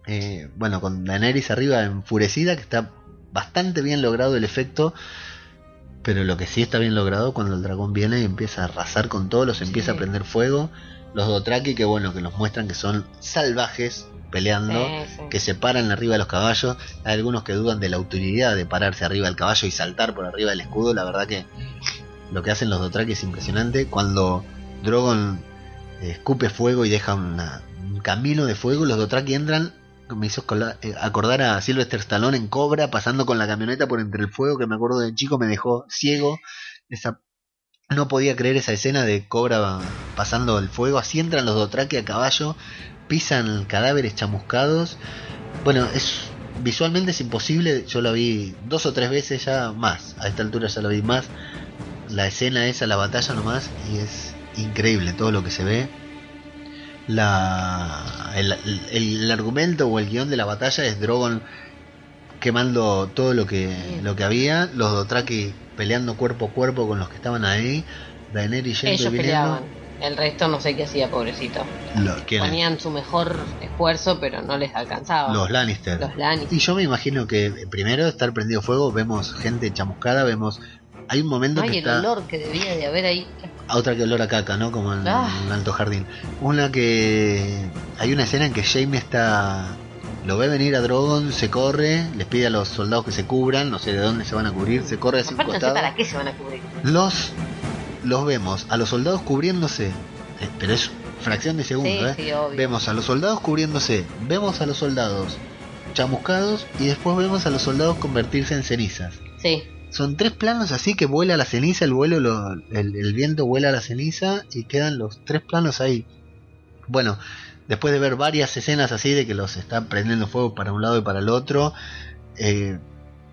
[SPEAKER 2] Eh, bueno, con Daenerys arriba enfurecida, que está bastante bien logrado el efecto, pero lo que sí está bien logrado cuando el dragón viene y empieza a arrasar con todo, los empieza a prender fuego. Los Dothraki, que bueno, que nos muestran que son salvajes peleando,
[SPEAKER 3] Sí, sí.
[SPEAKER 2] que se paran arriba de los caballos. Hay algunos que dudan de la autoridad de pararse arriba del caballo y saltar por arriba del escudo. La verdad que lo que hacen los Dothraki es impresionante. Cuando Drogon eh, escupe fuego y deja una- un camino de fuego, los Dothraki entran. Me hizo eh, acordar a Sylvester Stallone en Cobra pasando con la camioneta por entre el fuego que me acuerdo de chico me dejó ciego. Esa no podía creer esa escena de Cobra pasando el fuego. Así entran los Dothraki a caballo, pisan cadáveres chamuscados. Bueno, es visualmente es imposible. Yo lo vi dos o tres veces ya más. A esta altura ya lo vi más. La escena esa, la batalla nomás, y es increíble todo lo que se ve. La, el, el- el argumento o el guion de la batalla es Drogon quemando todo lo que, lo que había, los Dothraki peleando cuerpo a cuerpo con los que estaban ahí, Daenerys yendo y viniendo.
[SPEAKER 3] peleaban. El resto no sé qué hacía, pobrecito.
[SPEAKER 2] Lo- ¿quiénes?
[SPEAKER 3] Ponían su mejor esfuerzo, pero no les alcanzaba.
[SPEAKER 2] Los Lannister.
[SPEAKER 3] Los Lannister.
[SPEAKER 2] Y yo me imagino que eh, primero estar prendido fuego, vemos gente chamuscada, vemos... Hay un momento
[SPEAKER 3] Ay,
[SPEAKER 2] que
[SPEAKER 3] el
[SPEAKER 2] está...
[SPEAKER 3] olor que debía de haber ahí.
[SPEAKER 2] Otra que olor a caca, ¿no? Como en
[SPEAKER 3] Ah.
[SPEAKER 2] el Alto Jardín. Una que... Hay una escena en que Jaime está... Lo ve venir a Drogon, se corre, les pide a los soldados que se cubran, no sé de dónde se van a cubrir, se corre hacia un
[SPEAKER 3] Aparte no sé
[SPEAKER 2] costado.
[SPEAKER 3] para qué se van a cubrir.
[SPEAKER 2] Los, los vemos, a los soldados cubriéndose, eh, pero es fracción de segundo,
[SPEAKER 3] Sí,
[SPEAKER 2] ¿eh?
[SPEAKER 3] sí, obvio.
[SPEAKER 2] Vemos a los soldados cubriéndose, vemos a los soldados chamuscados y después vemos a los soldados convertirse en cenizas.
[SPEAKER 3] Sí.
[SPEAKER 2] Son tres planos así que vuela la ceniza, el vuelo, lo- el, el viento vuela la ceniza y quedan los tres planos ahí. Bueno, después de ver varias escenas así de que los están prendiendo fuego para un lado y para el otro, eh,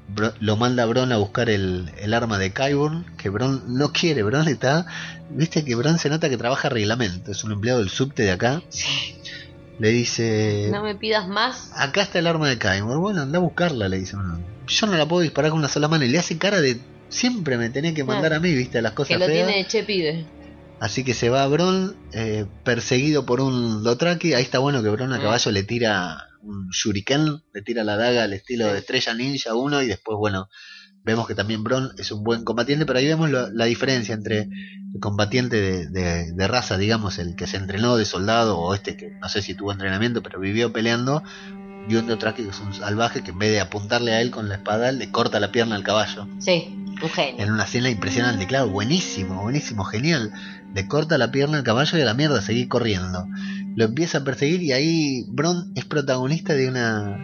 [SPEAKER 2] Bro- lo manda Bron a buscar el, el arma de Kyburn, que Bron no quiere, Bron está, viste que Bron se nota que trabaja reglamento, es un empleado del subte de acá, le dice,
[SPEAKER 3] No me pidas más.
[SPEAKER 2] acá está el arma de Kyburn, bueno, anda a buscarla, le dice Bron. Yo no la puedo disparar con una sola mano y le hace cara de, siempre me tenía que mandar a mí, viste, las cosas
[SPEAKER 3] Que lo
[SPEAKER 2] feas.
[SPEAKER 3] tiene de che pibe.
[SPEAKER 2] Así que se va a Bron, eh, perseguido por un Dotraki. Ahí está bueno que Bron a
[SPEAKER 3] Mm.
[SPEAKER 2] caballo le tira un shuriken, le tira la daga al estilo de Estrella Ninja 1 y después, bueno, vemos que también Bron es un buen combatiente, pero ahí vemos lo- la diferencia entre el combatiente de, de- de raza, digamos, el que se entrenó de soldado o este que no sé si tuvo entrenamiento, pero vivió peleando, y un Dothraki que es un salvaje que en vez de apuntarle a él con la espada, le corta la pierna al caballo
[SPEAKER 3] Sí, un genio.
[SPEAKER 2] en una escena impresionante, claro, buenísimo, buenísimo, genial. Le corta la pierna al caballo y a la mierda, seguir corriendo. Lo empieza a perseguir y ahí Bron es protagonista de una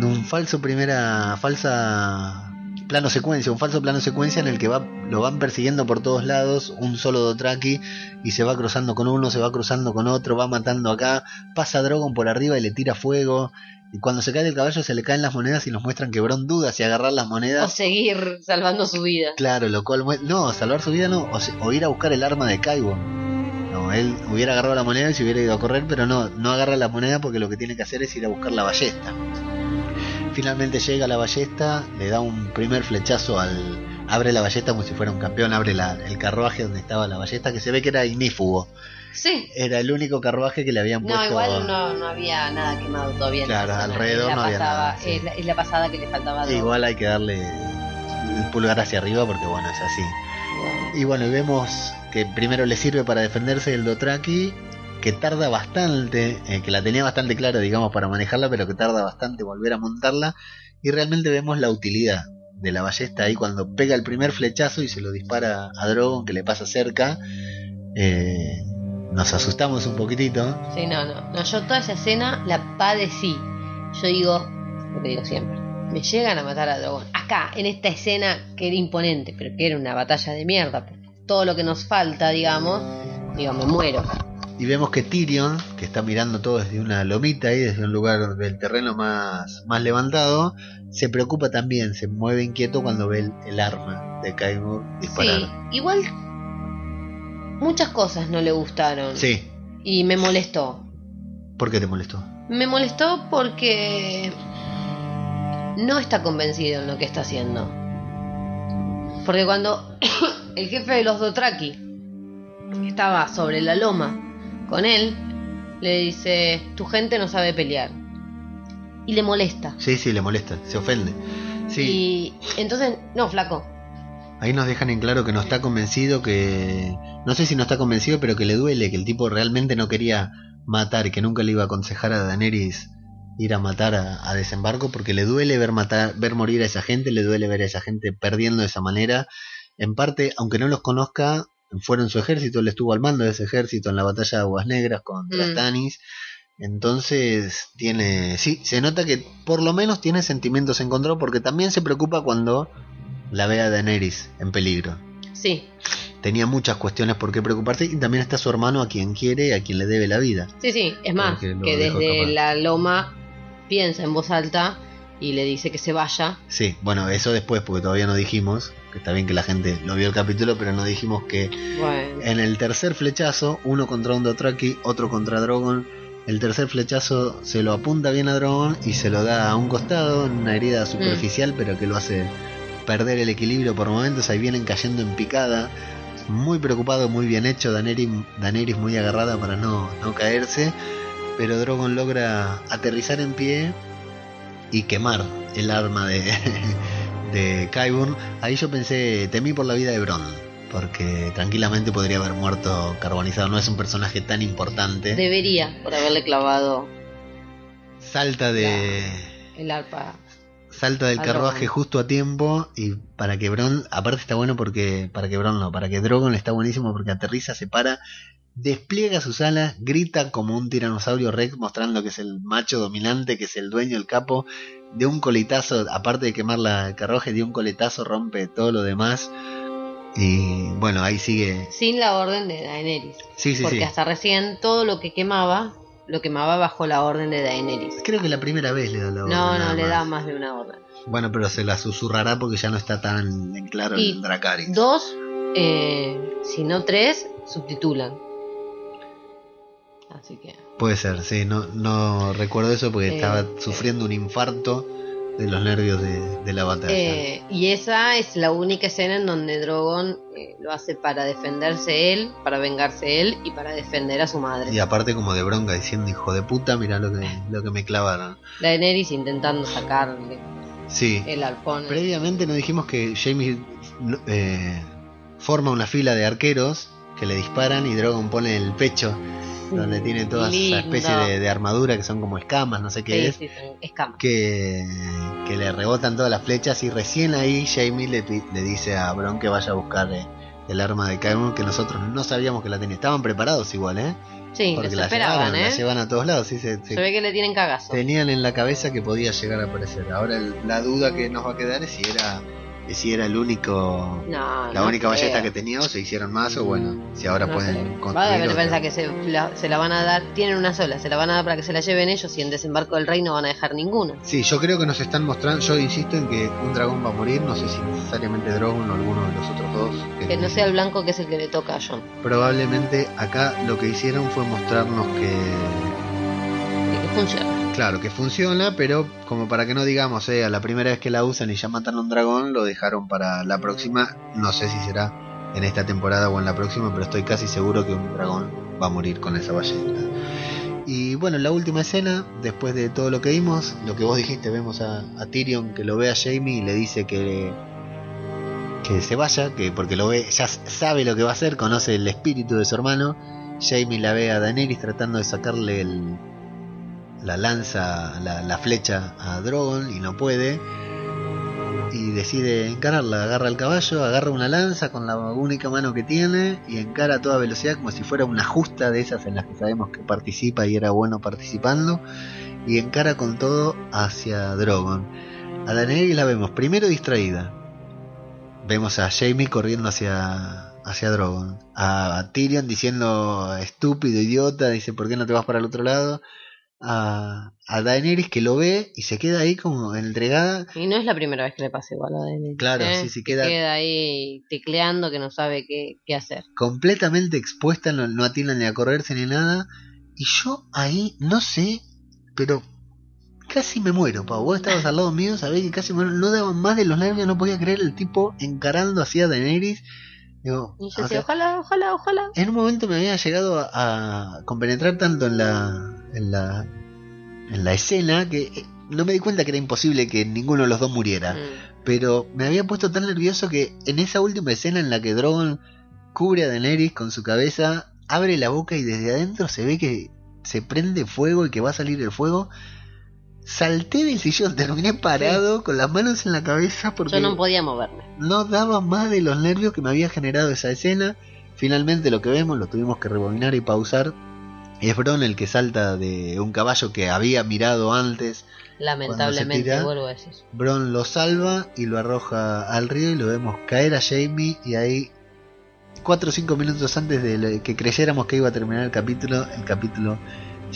[SPEAKER 2] de un falso primera falsa plano secuencia, un falso plano secuencia en el que va lo van persiguiendo por todos lados, un solo Dotraki y se va cruzando con uno, se va cruzando con otro, va matando acá, pasa Drogon por arriba y le tira fuego. Y cuando se cae del caballo se le caen las monedas y nos muestran que Bron duda si agarrar las monedas
[SPEAKER 3] O seguir salvando su vida.
[SPEAKER 2] Claro, lo cual no, salvar su vida no, o, se- o ir a buscar el arma de Kaibo. No, él hubiera agarrado la moneda y se hubiera ido a correr, pero no, no agarra la moneda porque lo que tiene que hacer es ir a buscar la ballesta. Finalmente llega a la ballesta, le da un primer flechazo al. abre la ballesta como si fuera un campeón, abre la- el carruaje donde estaba la ballesta, que se ve que era ignífugo.
[SPEAKER 3] Sí.
[SPEAKER 2] Era el único carruaje que le habían puesto.
[SPEAKER 3] No, igual no, no había nada quemado todavía.
[SPEAKER 2] Claro, alrededor no había nada, sí.
[SPEAKER 3] Es, la, es la pasada que le faltaba.
[SPEAKER 2] Igual hay que darle el pulgar hacia arriba porque bueno, es así. Y bueno, vemos que primero le sirve para defenderse del Dotraki, que tarda bastante, eh, que la tenía bastante clara, digamos, para manejarla, pero que tarda bastante volver a montarla. Y realmente vemos la utilidad de la ballesta ahí cuando pega el primer flechazo y se lo dispara a Drogon, que le pasa cerca. Eh, nos asustamos un poquitito.
[SPEAKER 3] Sí, no, no, no. Yo toda esa escena la padecí. Yo digo, lo que digo siempre. Me llegan a matar a Drogon. Acá, en esta escena que era imponente, pero que era una batalla de mierda. Todo lo que nos falta, digamos, digo, me muero.
[SPEAKER 2] Y vemos que Tyrion, que está mirando todo desde una lomita ahí, desde un lugar del terreno más, más levantado, se preocupa también, se mueve inquieto cuando ve el, el arma de Kaimur disparar.
[SPEAKER 3] Sí, igual muchas cosas no le gustaron.
[SPEAKER 2] Sí.
[SPEAKER 3] Y me molestó.
[SPEAKER 2] ¿Por qué te molestó?
[SPEAKER 3] Me molestó porque no está convencido en lo que está haciendo. Porque cuando el jefe de los Dotraki estaba sobre la loma con él, le dice, tu gente no sabe pelear. Y le molesta.
[SPEAKER 2] Sí, sí, le molesta, se ofende. Sí,
[SPEAKER 3] Y entonces, no, flaco.
[SPEAKER 2] ahí nos dejan en claro que no está convencido, que... No sé si no está convencido, pero que le duele, que el tipo realmente no quería matar, que nunca le iba a aconsejar a Daenerys ir a matar a, a desembarco, porque le duele ver, matar, ver morir a esa gente, le duele ver a esa gente perdiendo de esa manera. En parte, aunque no los conozca, fueron su ejército, él estuvo al mando de ese ejército en la batalla de Aguas Negras contra
[SPEAKER 3] Mm.
[SPEAKER 2] Stannis. Entonces tiene, sí, se nota que por lo menos tiene sentimientos encontrados porque también se preocupa cuando la ve a Daenerys en peligro.
[SPEAKER 3] Sí,
[SPEAKER 2] Tenía muchas cuestiones por qué preocuparse y también está su hermano a quien quiere a quien le debe la vida.
[SPEAKER 3] sí, sí. Es más, que desde la loma piensa en voz alta y le dice que se vaya.
[SPEAKER 2] Sí, bueno, eso después porque todavía no dijimos, que está bien que la gente lo vio el capítulo, pero no dijimos que
[SPEAKER 3] Bueno.
[SPEAKER 2] en el tercer flechazo, uno contra un Dothraki, otro contra Drogon, el tercer flechazo se lo apunta bien a Drogon y se lo da a un costado, en una herida superficial, pero que lo hace perder el equilibrio por momentos, ahí vienen cayendo en picada, muy preocupado, muy bien hecho, Daenerys, Daenerys muy agarrada para no, no caerse, pero Drogon logra aterrizar en pie y quemar el arma de, de Qyburn. Ahí yo pensé, temí por la vida de Bron, porque tranquilamente podría haber muerto carbonizado, no es un personaje tan importante.
[SPEAKER 3] Debería, por haberle clavado
[SPEAKER 2] Salta de...
[SPEAKER 3] el arpa.
[SPEAKER 2] salta del carruaje justo a tiempo y para que Bron, aparte está bueno porque, para que Bron no, para que Drogon está buenísimo porque aterriza, se para, despliega sus alas, grita como un tiranosaurio rex mostrando que es el macho dominante, que es el dueño, el capo, de un coletazo, aparte de quemar la el carruaje, de un coletazo rompe todo lo demás y bueno, ahí sigue,
[SPEAKER 3] Sin la orden de Daenerys.
[SPEAKER 2] sí, sí,
[SPEAKER 3] porque
[SPEAKER 2] sí,
[SPEAKER 3] hasta recién todo lo que quemaba lo quemaba bajo la orden de Daenerys.
[SPEAKER 2] Creo que la primera vez le da la orden.
[SPEAKER 3] No, no, le
[SPEAKER 2] más.
[SPEAKER 3] da más de una orden.
[SPEAKER 2] Bueno, pero se la susurrará porque ya no está tan en claro
[SPEAKER 3] Y
[SPEAKER 2] el Dracarys.
[SPEAKER 3] Dos, eh, si no tres, subtitulan. Así que.
[SPEAKER 2] Puede ser, sí, no, no recuerdo eso porque
[SPEAKER 3] Eh,
[SPEAKER 2] estaba sufriendo un infarto de los nervios de, de la batalla.
[SPEAKER 3] Eh, y esa es la única escena en donde Drogon eh, lo hace para defenderse él, para vengarse él y para defender a su madre.
[SPEAKER 2] Y aparte como de bronca diciendo, hijo de puta, mira lo que, lo que me clavaron.
[SPEAKER 3] La Daenerys intentando sacarle
[SPEAKER 2] Sí,
[SPEAKER 3] el arpón.
[SPEAKER 2] previamente nos dijimos que Jamie eh, forma una fila de arqueros que le disparan y Drogon pone el pecho donde tiene toda esa especie de, de armadura que son como escamas, no sé qué
[SPEAKER 3] Sí,
[SPEAKER 2] es.
[SPEAKER 3] sí, son escamas.
[SPEAKER 2] que, que le rebotan todas las flechas y recién ahí Jamie le, le dice a Bron que vaya a buscar eh, el arma de Caemon que nosotros no sabíamos que la tenía. Estaban preparados igual, ¿eh?
[SPEAKER 3] Sí,
[SPEAKER 2] Porque la
[SPEAKER 3] esperaban,
[SPEAKER 2] llevaban,
[SPEAKER 3] ¿eh?
[SPEAKER 2] la llevan a todos lados, sí, se, se-
[SPEAKER 3] Se ve que le tienen cagazo.
[SPEAKER 2] tenían en la cabeza que podía llegar a aparecer. Ahora el- la duda que nos va a quedar es si era si era el único
[SPEAKER 3] No,
[SPEAKER 2] la
[SPEAKER 3] no
[SPEAKER 2] única ballesta que tenía o se hicieron más o bueno, si ahora
[SPEAKER 3] No
[SPEAKER 2] pueden construir
[SPEAKER 3] Va a haber
[SPEAKER 2] otra.
[SPEAKER 3] pensar que se la, se la van a dar, tienen una sola, se la van a dar para que se la lleven ellos y en desembarco del rey no van a dejar ninguna.
[SPEAKER 2] Sí, yo creo que nos están mostrando, yo insisto en que un dragón va a morir, no sé si necesariamente Drogon o alguno de los otros dos.
[SPEAKER 3] Que no sea el blanco que es el que le toca a John.
[SPEAKER 2] Probablemente acá lo que hicieron fue mostrarnos que,
[SPEAKER 3] que funciona.
[SPEAKER 2] Claro, que funciona, pero como para que no digamos, eh, a la primera vez que la usan y ya matan a un dragón, lo dejaron para la próxima. No sé si será en esta temporada o en la próxima, pero estoy casi seguro que un dragón va a morir con esa ballesta. Y bueno, la última escena, después de todo lo que vimos, lo que vos dijiste, vemos a, a Tyrion que lo ve a Jamie y le dice que que se vaya, que porque lo ve, ya sabe lo que va a hacer, conoce el espíritu de su hermano. Jamie la ve a Daenerys tratando de sacarle el, la lanza, la, la flecha a Drogon y no puede. Y decide encararla, agarra el caballo, agarra una lanza con la única mano que tiene y encara a toda velocidad como si fuera una justa de esas en las que sabemos que participa y era bueno participando. Y encara con todo hacia Drogon. A Daenerys la vemos primero distraída, vemos a Jamie corriendo hacia hacia Drogon, a Tyrion diciendo estúpido, idiota, dice ¿por qué no te vas para el otro lado? A, a Daenerys que lo ve y se queda ahí como entregada.
[SPEAKER 3] Y no es la primera vez que le pasa igual a Daenerys.
[SPEAKER 2] Claro,
[SPEAKER 3] ¿eh?
[SPEAKER 2] sí,
[SPEAKER 3] Que
[SPEAKER 2] queda-
[SPEAKER 3] ahí tecleando que no sabe qué, qué hacer.
[SPEAKER 2] completamente expuesta, no, no atina ni a correrse ni nada. Y yo ahí, no sé, pero casi me muero, Pau. Vos estabas al lado mío, sabés que casi me muero. No daba más de los nervios, no podía creer el tipo encarando hacia Daenerys. Digo,
[SPEAKER 3] Y yo decía, ojalá, ojalá, ojalá.
[SPEAKER 2] en un momento me había llegado a, a compenetrar tanto en la, en la en la escena que eh, no me di cuenta que era imposible que ninguno de los dos muriera.
[SPEAKER 3] Mm.
[SPEAKER 2] Pero me había puesto tan nervioso que en esa última escena en la que Drogon cubre a Daenerys con su cabeza, abre la boca y desde adentro se ve que se prende fuego y que va a salir el fuego. Salté del sillón, terminé parado con las manos en la cabeza porque
[SPEAKER 3] Yo no podía moverme.
[SPEAKER 2] no daba más de los nervios que me había generado esa escena. Finalmente lo que vemos, lo tuvimos que rebobinar y pausar. Es Bron el que salta de un caballo que había mirado antes.
[SPEAKER 3] Lamentablemente,
[SPEAKER 2] tira-
[SPEAKER 3] vuelvo a decir.
[SPEAKER 2] Bron lo salva y lo arroja al río y lo vemos caer a Jamie y ahí 4 o 5 minutos antes de que creyéramos que iba a terminar el capítulo, el capítulo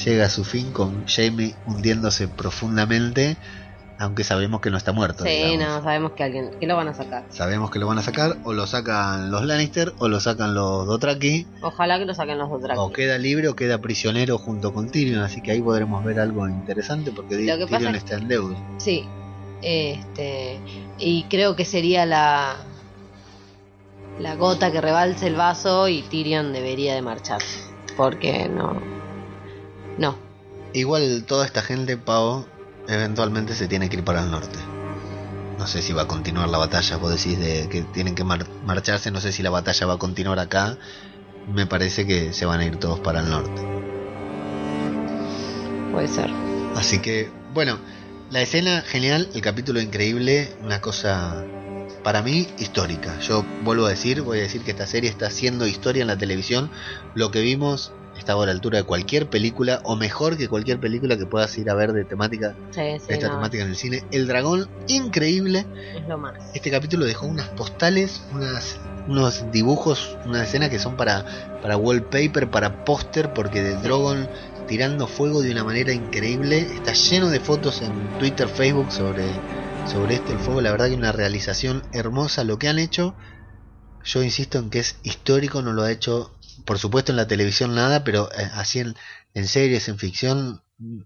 [SPEAKER 2] llega a su fin con Jamie hundiéndose profundamente, aunque sabemos que no está muerto.
[SPEAKER 3] Sí,
[SPEAKER 2] digamos.
[SPEAKER 3] no, sabemos que alguien, que lo van a sacar.
[SPEAKER 2] Sabemos que lo van a sacar, o lo sacan los Lannister, o lo sacan los Dothraki,
[SPEAKER 3] Ojalá que lo saquen los dos
[SPEAKER 2] o queda libre o queda prisionero junto con Tyrion, así que ahí podremos ver algo interesante porque Tyrion está en deuda.
[SPEAKER 3] Sí, este, y creo que sería la la gota que rebalse el vaso y Tyrion debería de marcharse, porque no, no,
[SPEAKER 2] Igual toda esta gente, Pau, eventualmente se tiene que ir para el norte. No sé si va a continuar la batalla, vos decís de que tienen que mar- marcharse, no sé si la batalla va a continuar acá. Me parece que se van a ir todos para el norte.
[SPEAKER 3] puede ser.
[SPEAKER 2] Así que, bueno, la escena genial, el capítulo increíble, una cosa para mí histórica. Yo vuelvo a decir, voy a decir que esta serie está haciendo historia en la televisión. Lo que vimos estaba a la altura de cualquier película, o mejor que cualquier película que puedas ir a ver de temática,
[SPEAKER 3] Sí, sí,
[SPEAKER 2] esta
[SPEAKER 3] no,
[SPEAKER 2] temática en el cine. El dragón, increíble.
[SPEAKER 3] es lo más.
[SPEAKER 2] Este capítulo dejó unas postales, unas, unos dibujos, una escena que son para, para wallpaper, para póster, porque de Drogon tirando fuego de una manera increíble. Está lleno de fotos en Twitter, Facebook sobre, sobre este el fuego. La verdad que una realización hermosa lo que han hecho. Yo insisto en que es histórico, no lo ha hecho, por supuesto en la televisión nada, pero eh, así en, en series, en ficción,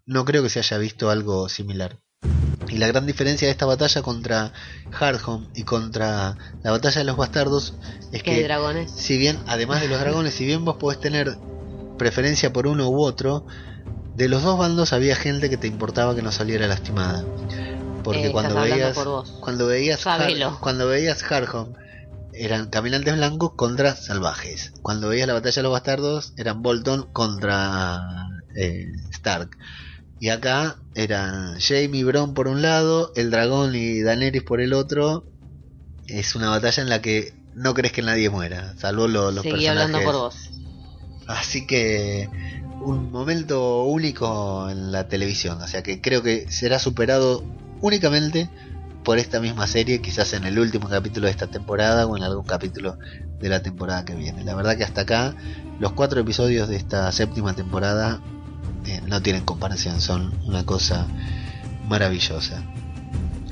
[SPEAKER 2] no creo que se haya visto algo similar. Y la gran diferencia de esta batalla contra Hardhome y contra la batalla de los bastardos es
[SPEAKER 3] Que dragones.
[SPEAKER 2] si bien, además de los dragones, si bien vos podés tener preferencia por uno u otro, de los dos bandos había gente que te importaba que no saliera lastimada. Porque
[SPEAKER 3] Eh,
[SPEAKER 2] cuando veías,
[SPEAKER 3] por
[SPEAKER 2] cuando veías, Har-
[SPEAKER 3] Sabelo.
[SPEAKER 2] cuando veías Hardhome, eran caminantes blancos contra salvajes. Cuando veías la batalla de los bastardos, eran Bolton contra eh, Stark. Y acá eran Jaime y Bron por un lado, el dragón y Daenerys por el otro. Es una batalla en la que no crees que nadie muera, salvo lo- los
[SPEAKER 3] Seguí
[SPEAKER 2] personajes.
[SPEAKER 3] hablando por vos.
[SPEAKER 2] Así que un momento único en la televisión. O sea que creo que será superado únicamente por esta misma serie, quizás en el último capítulo de esta temporada o en algún capítulo de la temporada que viene. La verdad que hasta acá los cuatro episodios de esta séptima temporada eh, no tienen comparación, son una cosa maravillosa.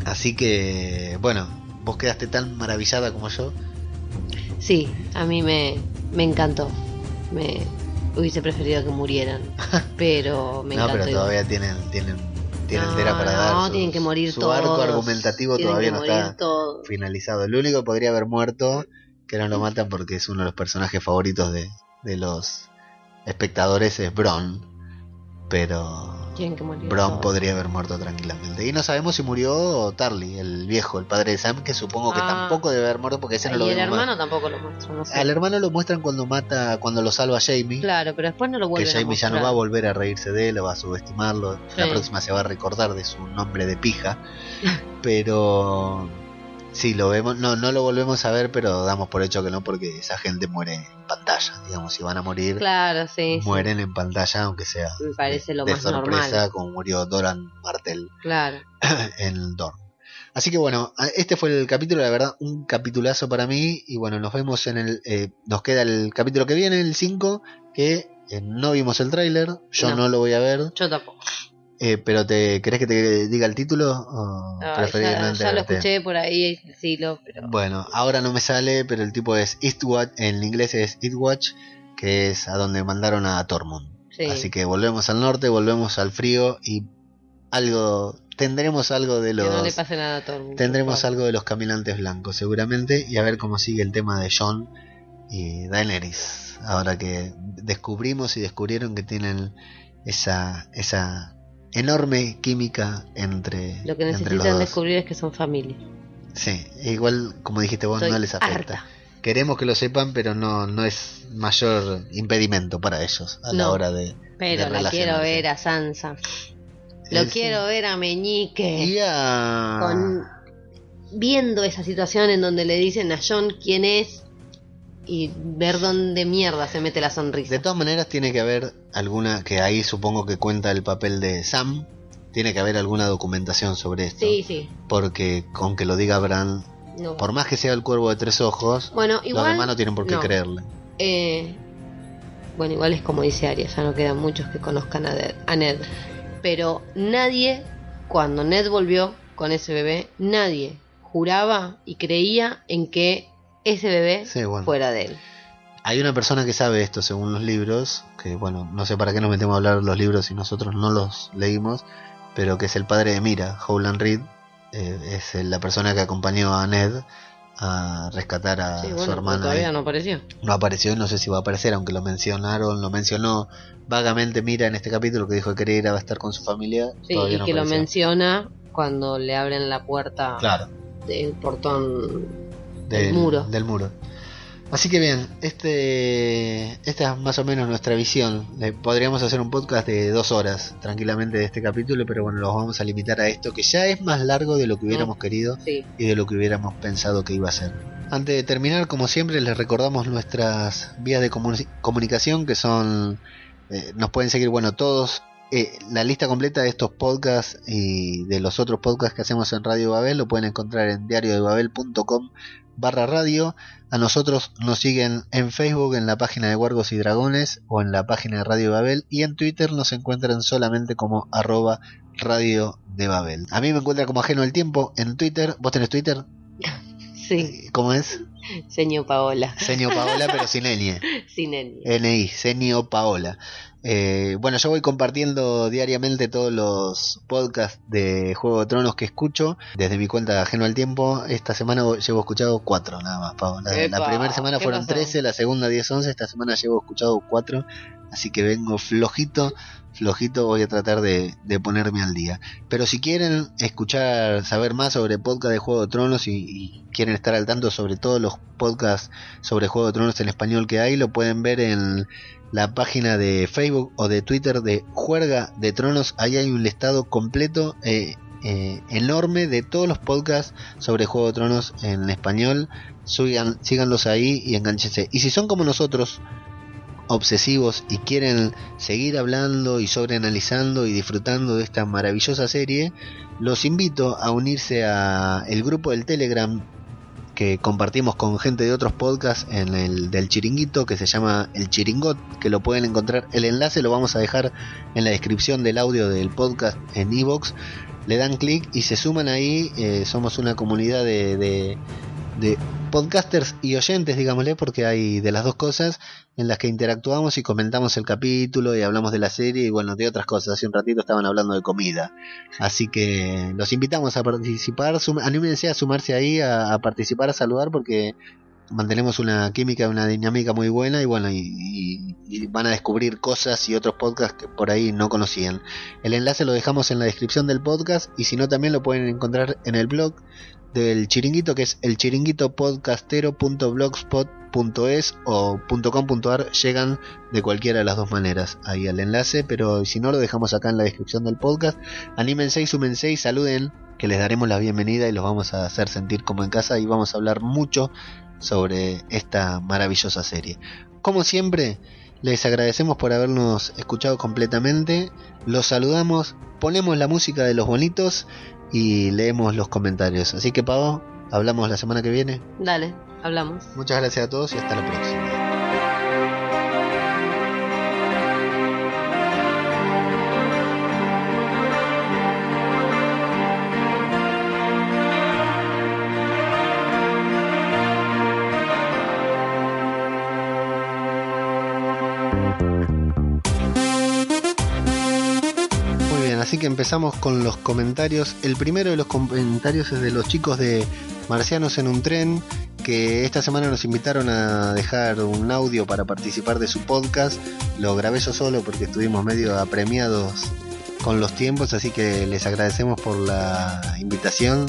[SPEAKER 2] Así que, bueno, vos quedaste tan maravillada como yo.
[SPEAKER 3] Sí, a mí me, me encantó. Me hubiese preferido que murieran. Pero me
[SPEAKER 2] no,
[SPEAKER 3] encantó.
[SPEAKER 2] pero
[SPEAKER 3] igual.
[SPEAKER 2] todavía tienen, tienen,
[SPEAKER 3] No,
[SPEAKER 2] tela para
[SPEAKER 3] no,
[SPEAKER 2] dar. Su-
[SPEAKER 3] tienen que morir
[SPEAKER 2] su
[SPEAKER 3] todos.
[SPEAKER 2] arco argumentativo
[SPEAKER 3] Tienen
[SPEAKER 2] todavía no está
[SPEAKER 3] todos.
[SPEAKER 2] finalizado. El único que podría haber muerto, que no lo matan porque es uno de los personajes favoritos de, de los espectadores, es Bron. Pero
[SPEAKER 3] Que todos.
[SPEAKER 2] podría haber muerto tranquilamente. Y no sabemos si murió Tarly, el viejo, el padre de Sam, que supongo que
[SPEAKER 3] Ah.
[SPEAKER 2] tampoco debe haber muerto porque ese no lo
[SPEAKER 3] y el
[SPEAKER 2] más.
[SPEAKER 3] hermano tampoco lo muestra, no sé.
[SPEAKER 2] Al hermano lo muestran cuando mata, cuando lo salva Jamie.
[SPEAKER 3] Claro, pero después no lo
[SPEAKER 2] que
[SPEAKER 3] vuelven a
[SPEAKER 2] Jamie ya no va a volver a reírse de él o va a subestimarlo. La próxima se va a recordar de su nombre de pija. pero sí, lo vemos, no, no lo volvemos a ver, pero damos por hecho que no, porque esa gente muere en pantalla. Digamos, si van a morir,
[SPEAKER 3] Claro, sí. sí.
[SPEAKER 2] mueren en pantalla, aunque sea
[SPEAKER 3] Me parece
[SPEAKER 2] de,
[SPEAKER 3] lo
[SPEAKER 2] de
[SPEAKER 3] más
[SPEAKER 2] sorpresa,
[SPEAKER 3] normal.
[SPEAKER 2] como murió Doran Martel
[SPEAKER 3] Claro.
[SPEAKER 2] en Dorn. Así que bueno, este fue el capítulo, la verdad, un capitulazo para mí. Y bueno, nos vemos en el. eh, nos queda el capítulo que viene, el 5, que eh, no vimos el tráiler. Yo no.
[SPEAKER 3] No.
[SPEAKER 2] lo voy a ver.
[SPEAKER 3] Yo tampoco.
[SPEAKER 2] Eh, pero te ¿querés que te diga el título? ¿O
[SPEAKER 3] No, ya, ya lo escuché por ahí decirlo, pero
[SPEAKER 2] Bueno, ahora no me sale, pero el tipo es Eastwatch, en inglés es Eastwatch, que es a donde mandaron a Tormund.
[SPEAKER 3] sí.
[SPEAKER 2] Así que volvemos al norte, volvemos al frío y algo. Tendremos algo de
[SPEAKER 3] que
[SPEAKER 2] los.
[SPEAKER 3] no le pase nada a todo el mundo.
[SPEAKER 2] Tendremos algo de los caminantes blancos, seguramente, y a ver cómo sigue el tema de John y Daenerys. Ahora que descubrimos y descubrieron que tienen esa, esa enorme química entre,
[SPEAKER 3] Lo que
[SPEAKER 2] entre los
[SPEAKER 3] necesitan descubrir es que son familia.
[SPEAKER 2] Sí, igual, como dijiste vos,
[SPEAKER 3] Estoy
[SPEAKER 2] no les afecta.
[SPEAKER 3] harta.
[SPEAKER 2] Queremos que lo sepan, pero no, no es mayor impedimento para ellos a la hora de.
[SPEAKER 3] Pero
[SPEAKER 2] de
[SPEAKER 3] la quiero ver a Sansa. Lo quiero ver a Meñique.
[SPEAKER 2] Y a-
[SPEAKER 3] Con, viendo esa situación en donde le dicen a John quién es y ver dónde mierda se mete la sonrisa.
[SPEAKER 2] De todas maneras tiene que haber alguna, que ahí supongo que cuenta el papel de Sam, tiene que haber alguna documentación sobre esto.
[SPEAKER 3] Sí, sí.
[SPEAKER 2] Porque con que lo diga Bran,
[SPEAKER 3] No.
[SPEAKER 2] por más que sea el cuervo de tres ojos,
[SPEAKER 3] Bueno,
[SPEAKER 2] los
[SPEAKER 3] igual.
[SPEAKER 2] demás no tienen por qué
[SPEAKER 3] no.
[SPEAKER 2] creerle.
[SPEAKER 3] Eh, bueno, igual es como dice Aria, ya no quedan muchos que conozcan a Ned. Pero nadie, cuando Ned volvió con ese bebé, nadie juraba y creía en que ese bebé
[SPEAKER 2] Sí, bueno.
[SPEAKER 3] fuera de él.
[SPEAKER 2] Hay una persona que sabe esto según los libros, que bueno, no sé para qué nos metemos a hablar los libros si nosotros no los leímos, pero que es el padre de Mira, Howland Reed, eh, es la persona que acompañó a Ned a rescatar a
[SPEAKER 3] Sí,
[SPEAKER 2] su
[SPEAKER 3] bueno,
[SPEAKER 2] hermana.
[SPEAKER 3] todavía
[SPEAKER 2] ahí.
[SPEAKER 3] no apareció.
[SPEAKER 2] no apareció y no sé si va a aparecer, aunque lo mencionaron, lo mencionó vagamente Mira en este capítulo que dijo que quería ir a estar con su familia.
[SPEAKER 3] Sí, y
[SPEAKER 2] no
[SPEAKER 3] que lo menciona cuando le abren la puerta
[SPEAKER 2] Claro,
[SPEAKER 3] del portón
[SPEAKER 2] del,
[SPEAKER 3] muro.
[SPEAKER 2] del muro. Así que bien, este, esta es más o menos nuestra visión. Podríamos hacer un podcast de dos horas tranquilamente de este capítulo, pero bueno, los vamos a limitar a esto, que ya es más largo de lo que hubiéramos querido
[SPEAKER 3] Sí,
[SPEAKER 2] y de lo que hubiéramos pensado que iba a ser. Antes de terminar, como siempre, les recordamos nuestras vías de comuni- comunicación que son, eh, nos pueden seguir, bueno, todos eh, la lista completa de estos podcasts y de los otros podcasts que hacemos en Radio Babel lo pueden encontrar en diariodebabel.com barra radio. A nosotros nos siguen en Facebook, en la página de Guargos y Dragones o en la página de Radio Babel y en Twitter nos encuentran solamente como arroba Radio de Babel. A mí me encuentra como ajeno el tiempo en Twitter. ¿Vos tenés Twitter?
[SPEAKER 3] Sí,
[SPEAKER 2] ¿Cómo es?
[SPEAKER 3] señor Paola.
[SPEAKER 2] Senio Paola, pero sin ñ.
[SPEAKER 3] Sin él.
[SPEAKER 2] NI, Senio Paola. Eh, bueno, yo voy compartiendo diariamente todos los podcasts de Juego de Tronos que escucho desde mi cuenta ajeno al tiempo. Esta semana llevo escuchado cuatro nada más, Paola. La,
[SPEAKER 3] Epa,
[SPEAKER 2] primera semana
[SPEAKER 3] ¿qué
[SPEAKER 2] fueron
[SPEAKER 3] pasó?
[SPEAKER 2] 13, la segunda 10, 11. Esta semana llevo escuchado cuatro. Así que vengo flojito, flojito. Voy a tratar de, de ponerme al día. Pero si quieren escuchar, saber más sobre podcast de Juego de Tronos y, y quieren estar al tanto sobre todos los podcasts sobre Juego de Tronos en español que hay, lo pueden ver en la página de Facebook o de Twitter de Juerga de Tronos. Ahí hay un listado completo, eh, eh, enorme de todos los podcasts sobre Juego de Tronos en español. Sigan, síganlos ahí y enganchense. Y si son como nosotros, obsesivos y quieren seguir hablando y sobreanalizando y disfrutando de esta maravillosa serie, los invito a unirse a el grupo del Telegram que compartimos con gente de otros podcasts en el del chiringuito que se llama el chiringot que lo pueden encontrar. El enlace lo vamos a dejar en la descripción del audio del podcast en iVoox. Le dan clic y se suman ahí eh, somos una comunidad de, de podcasters y oyentes digámosle porque hay de las dos cosas en las que interactuamos y comentamos el capítulo y hablamos de la serie y bueno de otras cosas. Hace un ratito estaban hablando de comida. Así que los invitamos a participar, anímense a sumarse ahí, a, participar, a saludar, porque mantenemos una química, una dinámica muy buena y bueno, y- y van a descubrir cosas y otros podcasts que por ahí no conocían. El enlace lo dejamos en la descripción del podcast y si no también lo pueden encontrar en el blog del chiringuito que es el chiringuitopodcastero.blogspot.es o .com.ar llegan de cualquiera de las dos maneras ahí al enlace pero si no lo dejamos acá en la descripción del podcast. Anímense y súmense y saluden que les daremos la bienvenida y los vamos a hacer sentir como en casa y vamos a hablar mucho sobre esta maravillosa serie. Como siempre les agradecemos por habernos escuchado completamente los saludamos ponemos la música de los bonitos y leemos los comentarios. Así que Pavo hablamos la semana que viene.
[SPEAKER 3] Dale, hablamos.
[SPEAKER 2] muchas gracias a todos y hasta la próxima así que empezamos con los comentarios. El primero de los comentarios es de los chicos de Marcianos en un tren, que esta semana nos invitaron a dejar un audio para participar de su podcast. Lo grabé yo solo porque estuvimos medio apremiados con los tiempos, así que les agradecemos por la invitación.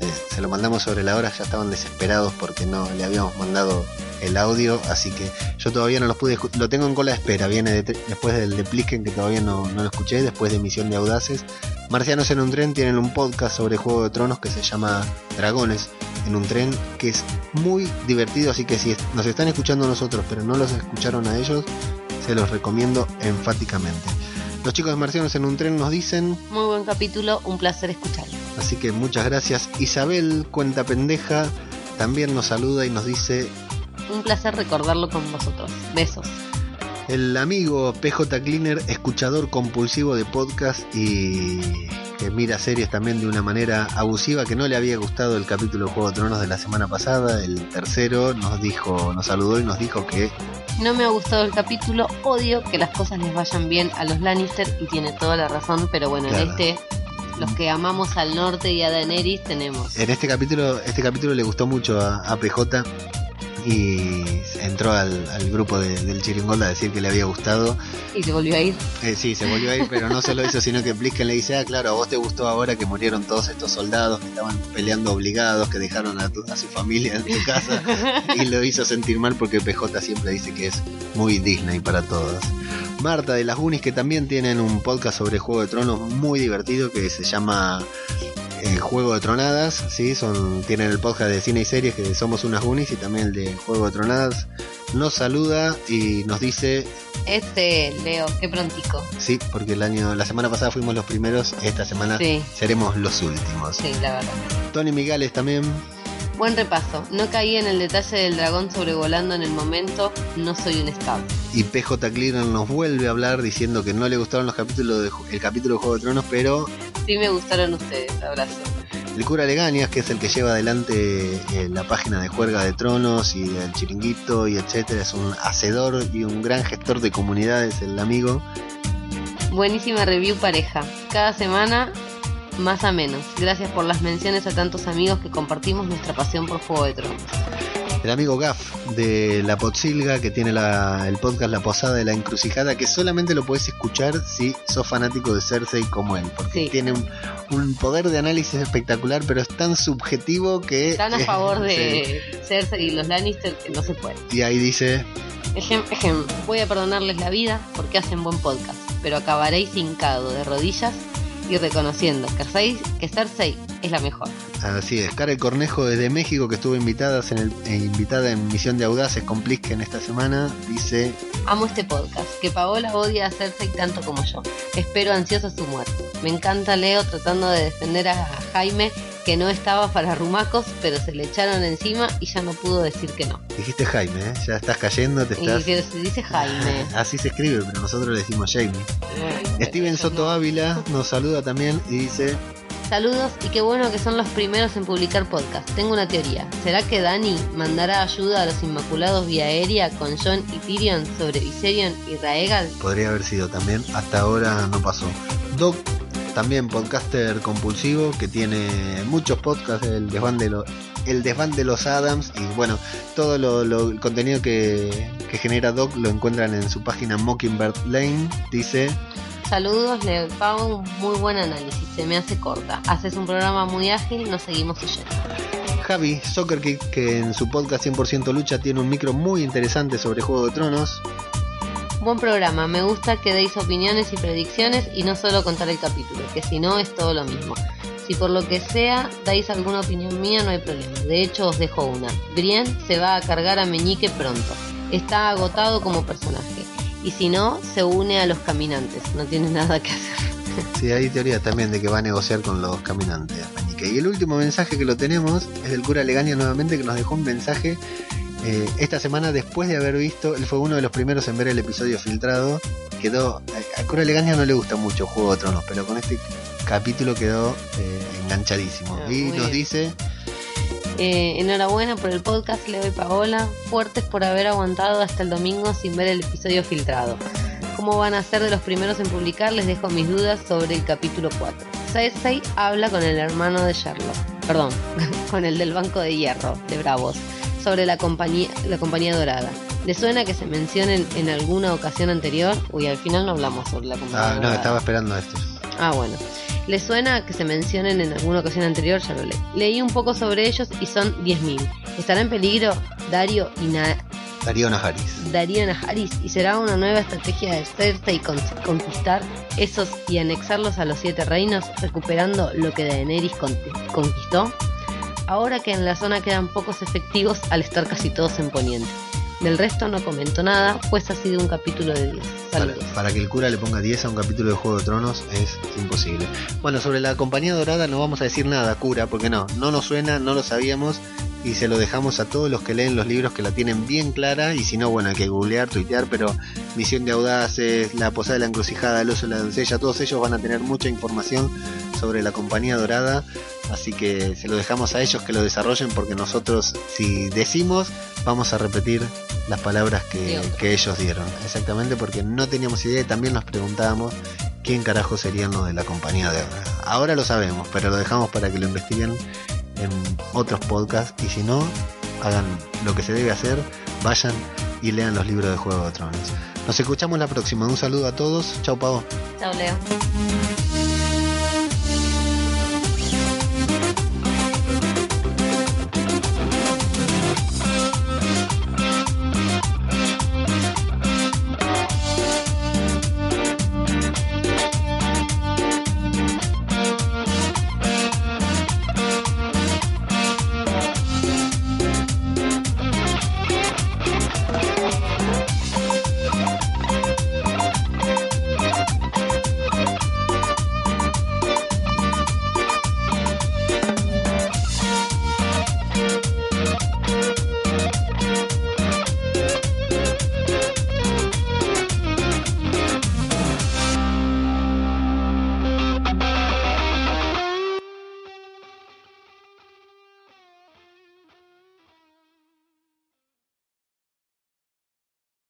[SPEAKER 2] Eh, se lo mandamos sobre la hora, ya estaban desesperados porque no le habíamos mandado el audio, así que yo todavía no los pude, lo tengo en cola de espera, viene de- después del de Plisken que todavía no, no lo escuché, después de Misión de Audaces. Marcianos en un tren tienen un podcast sobre Juego de Tronos que se llama Dragones en un tren, que es muy divertido, así que si nos están escuchando a nosotros, pero no los escucharon a ellos, se los recomiendo enfáticamente. Los chicos de Marcianos en un tren nos dicen,
[SPEAKER 3] Muy buen capítulo, un placer escucharlo.
[SPEAKER 2] así que muchas gracias. Isabel Cuenta Pendeja también nos saluda y nos dice
[SPEAKER 3] Un placer recordarlo con vosotros. Besos.
[SPEAKER 2] El amigo PJ Cleaner, escuchador compulsivo de podcast y que mira series también de una manera abusiva, que no le había gustado el capítulo de Juego de Tronos de la semana pasada, el tercero, nos dijo, nos saludó y nos dijo que
[SPEAKER 3] No me ha gustado el capítulo, odio que las cosas les vayan bien a los Lannister y tiene toda la razón, pero bueno,
[SPEAKER 2] Claro.
[SPEAKER 3] en este, los que amamos al norte y a Daenerys tenemos.
[SPEAKER 2] en este capítulo, este capítulo le gustó mucho a, a PJ y entró al, al grupo de- del Chiringol a decir que le había gustado.
[SPEAKER 3] Y se volvió a ir.
[SPEAKER 2] Eh, sí, se volvió a ir, pero no solo eso, sino que Plisken le dice, ah, claro, a vos te gustó ahora que murieron todos estos soldados que estaban peleando obligados, que dejaron a, tu- a su familia en tu casa, y lo hizo sentir mal porque PJ siempre dice que es muy Disney para todos. Marta de las Unis, que también tienen un podcast sobre Juego de Tronos muy divertido que se llama eh, Juego de Tronadas, ¿sí? Son, tienen el podcast de cine y series que somos unas Unis y también el de Juego de Tronadas. Nos saluda y nos dice
[SPEAKER 3] Este, Leo, qué prontico.
[SPEAKER 2] Sí, porque el año, la semana pasada fuimos los primeros, esta semana
[SPEAKER 3] Sí.
[SPEAKER 2] seremos los últimos.
[SPEAKER 3] Sí, la verdad.
[SPEAKER 2] Tony Migales también.
[SPEAKER 3] Buen repaso. No caí en el detalle del dragón sobrevolando en el momento. No soy un scout.
[SPEAKER 2] Y PJ Clearer nos vuelve a hablar diciendo que no le gustaron los capítulos de, el capítulo de Juego de Tronos, pero
[SPEAKER 3] Sí me gustaron ustedes. Abrazo.
[SPEAKER 2] el cura Legañas, que es el que lleva adelante eh, la página de Juerga de Tronos y del Chiringuito y etcétera, es un hacedor y un gran gestor de comunidades, el amigo.
[SPEAKER 3] Buenísima review pareja. Cada semana más a menos. Gracias por las menciones a tantos amigos que compartimos nuestra pasión por Juego de Tronos.
[SPEAKER 2] El amigo Gaff de La Potzilga, que tiene la- el podcast La Posada de la Encrucijada, que solamente lo puedes escuchar si sos fanático de Cersei como él, porque
[SPEAKER 3] Sí.
[SPEAKER 2] tiene un, un poder de análisis espectacular, pero es tan subjetivo que...
[SPEAKER 3] Están a favor
[SPEAKER 2] Sí.
[SPEAKER 3] de Cersei y los Lannister que no se puede.
[SPEAKER 2] Y ahí dice,
[SPEAKER 3] Ejem, ejem. Voy a perdonarles la vida porque hacen buen podcast, pero acabaréis hincado de rodillas y reconociendo que Cersei, que Cersei es la mejor.
[SPEAKER 2] así es, Cara el Cornejo desde México, que estuvo invitada en, el, eh, invitada en Misión de Audaces con Plisken esta semana, dice,
[SPEAKER 3] Amo este podcast, que Paola odia a Cersei tanto como yo. Espero ansiosa su muerte. Me encanta Leo tratando de defender a Jaime, que no estaba para rumacos, pero se le echaron encima y ya no pudo decir que no.
[SPEAKER 2] dijiste Jaime, ¿eh? ya estás cayendo, te
[SPEAKER 3] Y
[SPEAKER 2] estás...
[SPEAKER 3] que se dice Jaime.
[SPEAKER 2] Así se escribe, pero nosotros le decimos.
[SPEAKER 3] Bueno,
[SPEAKER 2] Steven Soto
[SPEAKER 3] no.
[SPEAKER 2] Ávila nos saluda también y dice,
[SPEAKER 3] Saludos y qué bueno que son los primeros en publicar podcast. Tengo una teoría. ¿Será que Dani mandará ayuda a los Inmaculados vía aérea con John y Tyrion sobre Viserion y Raegal?
[SPEAKER 2] podría haber sido también, hasta ahora no pasó. Doc, también podcaster compulsivo, que tiene muchos podcasts, el desván de, lo- el desván de los Adams, y bueno, todo lo, lo- el contenido que, que genera Doc lo encuentran en su página Mockingbird Lane, dice,
[SPEAKER 3] Saludos, le pago un muy buen análisis. Se me hace corta. Haces un programa muy ágil, nos seguimos oyendo.
[SPEAKER 2] Javi Soccer Kick, que en su podcast 100% lucha tiene un micro muy interesante sobre Juego de Tronos,
[SPEAKER 3] Buen programa, me gusta que deis opiniones y predicciones y no solo contar el capítulo, que si no es todo lo mismo. Si por lo que sea dais alguna opinión mía no hay problema, de hecho os dejo una. Brienne se va a cargar a Meñique pronto, está agotado como personaje, y si no, se une a los caminantes, no tiene nada que hacer.
[SPEAKER 2] Sí, hay teoría también de que va a negociar con los caminantes. Meñique. Y el último mensaje que lo tenemos es del cura Legaña nuevamente que nos dejó un mensaje eh, esta semana después de haber visto, él fue uno de los primeros en ver el episodio filtrado. Quedó, a, cura Legaña no le gusta mucho Juego de Tronos, pero con este capítulo quedó eh, enganchadísimo.
[SPEAKER 3] Ah,
[SPEAKER 2] y nos
[SPEAKER 3] bien.
[SPEAKER 2] dice,
[SPEAKER 3] Eh, enhorabuena por el podcast, Leo y Paola, fuertes por haber aguantado hasta el domingo sin ver el episodio filtrado. ¿Cómo van a ser de los primeros en publicar? Les dejo mis dudas sobre el capítulo 4. Cersei habla con el hermano de Sherlock, perdón, con el del Banco de Hierro, de Bravos, sobre la compañía, la compañía dorada. ¿Le suena que se mencionen en alguna ocasión anterior? Uy, al final no hablamos sobre la compañía
[SPEAKER 2] ah, no,
[SPEAKER 3] dorada.
[SPEAKER 2] estaba esperando esto.
[SPEAKER 3] Ah, bueno. ¿Le suena que se mencionen en alguna ocasión anterior? Ya lo leí. Leí un poco sobre ellos y son 10.000. ¿Estará en peligro Dario y Na-
[SPEAKER 2] Darío Najaris.
[SPEAKER 3] Darío Najaris? ¿Y será una nueva estrategia de Cersei con- conquistar esos y anexarlos a los siete reinos, recuperando lo que Daenerys con- conquistó? Ahora que en la zona quedan pocos efectivos al estar casi todos en Poniente. Del resto no comento nada, pues ha sido un capítulo de 10.
[SPEAKER 2] Para,
[SPEAKER 3] Saludos.
[SPEAKER 2] para que el cura le ponga 10 a un capítulo de Juego de Tronos es imposible. Bueno, sobre la compañía dorada no vamos a decir nada, cura, porque no, no nos suena, no lo sabíamos y se lo dejamos a todos los que leen los libros que la tienen bien clara y si no, bueno, hay que googlear, tuitear, pero Misión de Audaces, La Posada de la Encrucijada, El Oso de la Doncella, todos ellos van a tener mucha información sobre la compañía dorada, así que se lo dejamos a ellos que lo desarrollen porque nosotros si decimos vamos a repetir las palabras que, que ellos dieron, exactamente porque no teníamos idea y también nos preguntábamos quién carajo serían los de la compañía de Ahora lo sabemos, pero lo dejamos para que lo investiguen en otros podcasts y si no, hagan lo que se debe hacer, vayan y lean los libros de Juego de Tronos. Nos escuchamos la próxima. Un saludo a todos. Chau, Pavo.
[SPEAKER 3] Chao, Leo.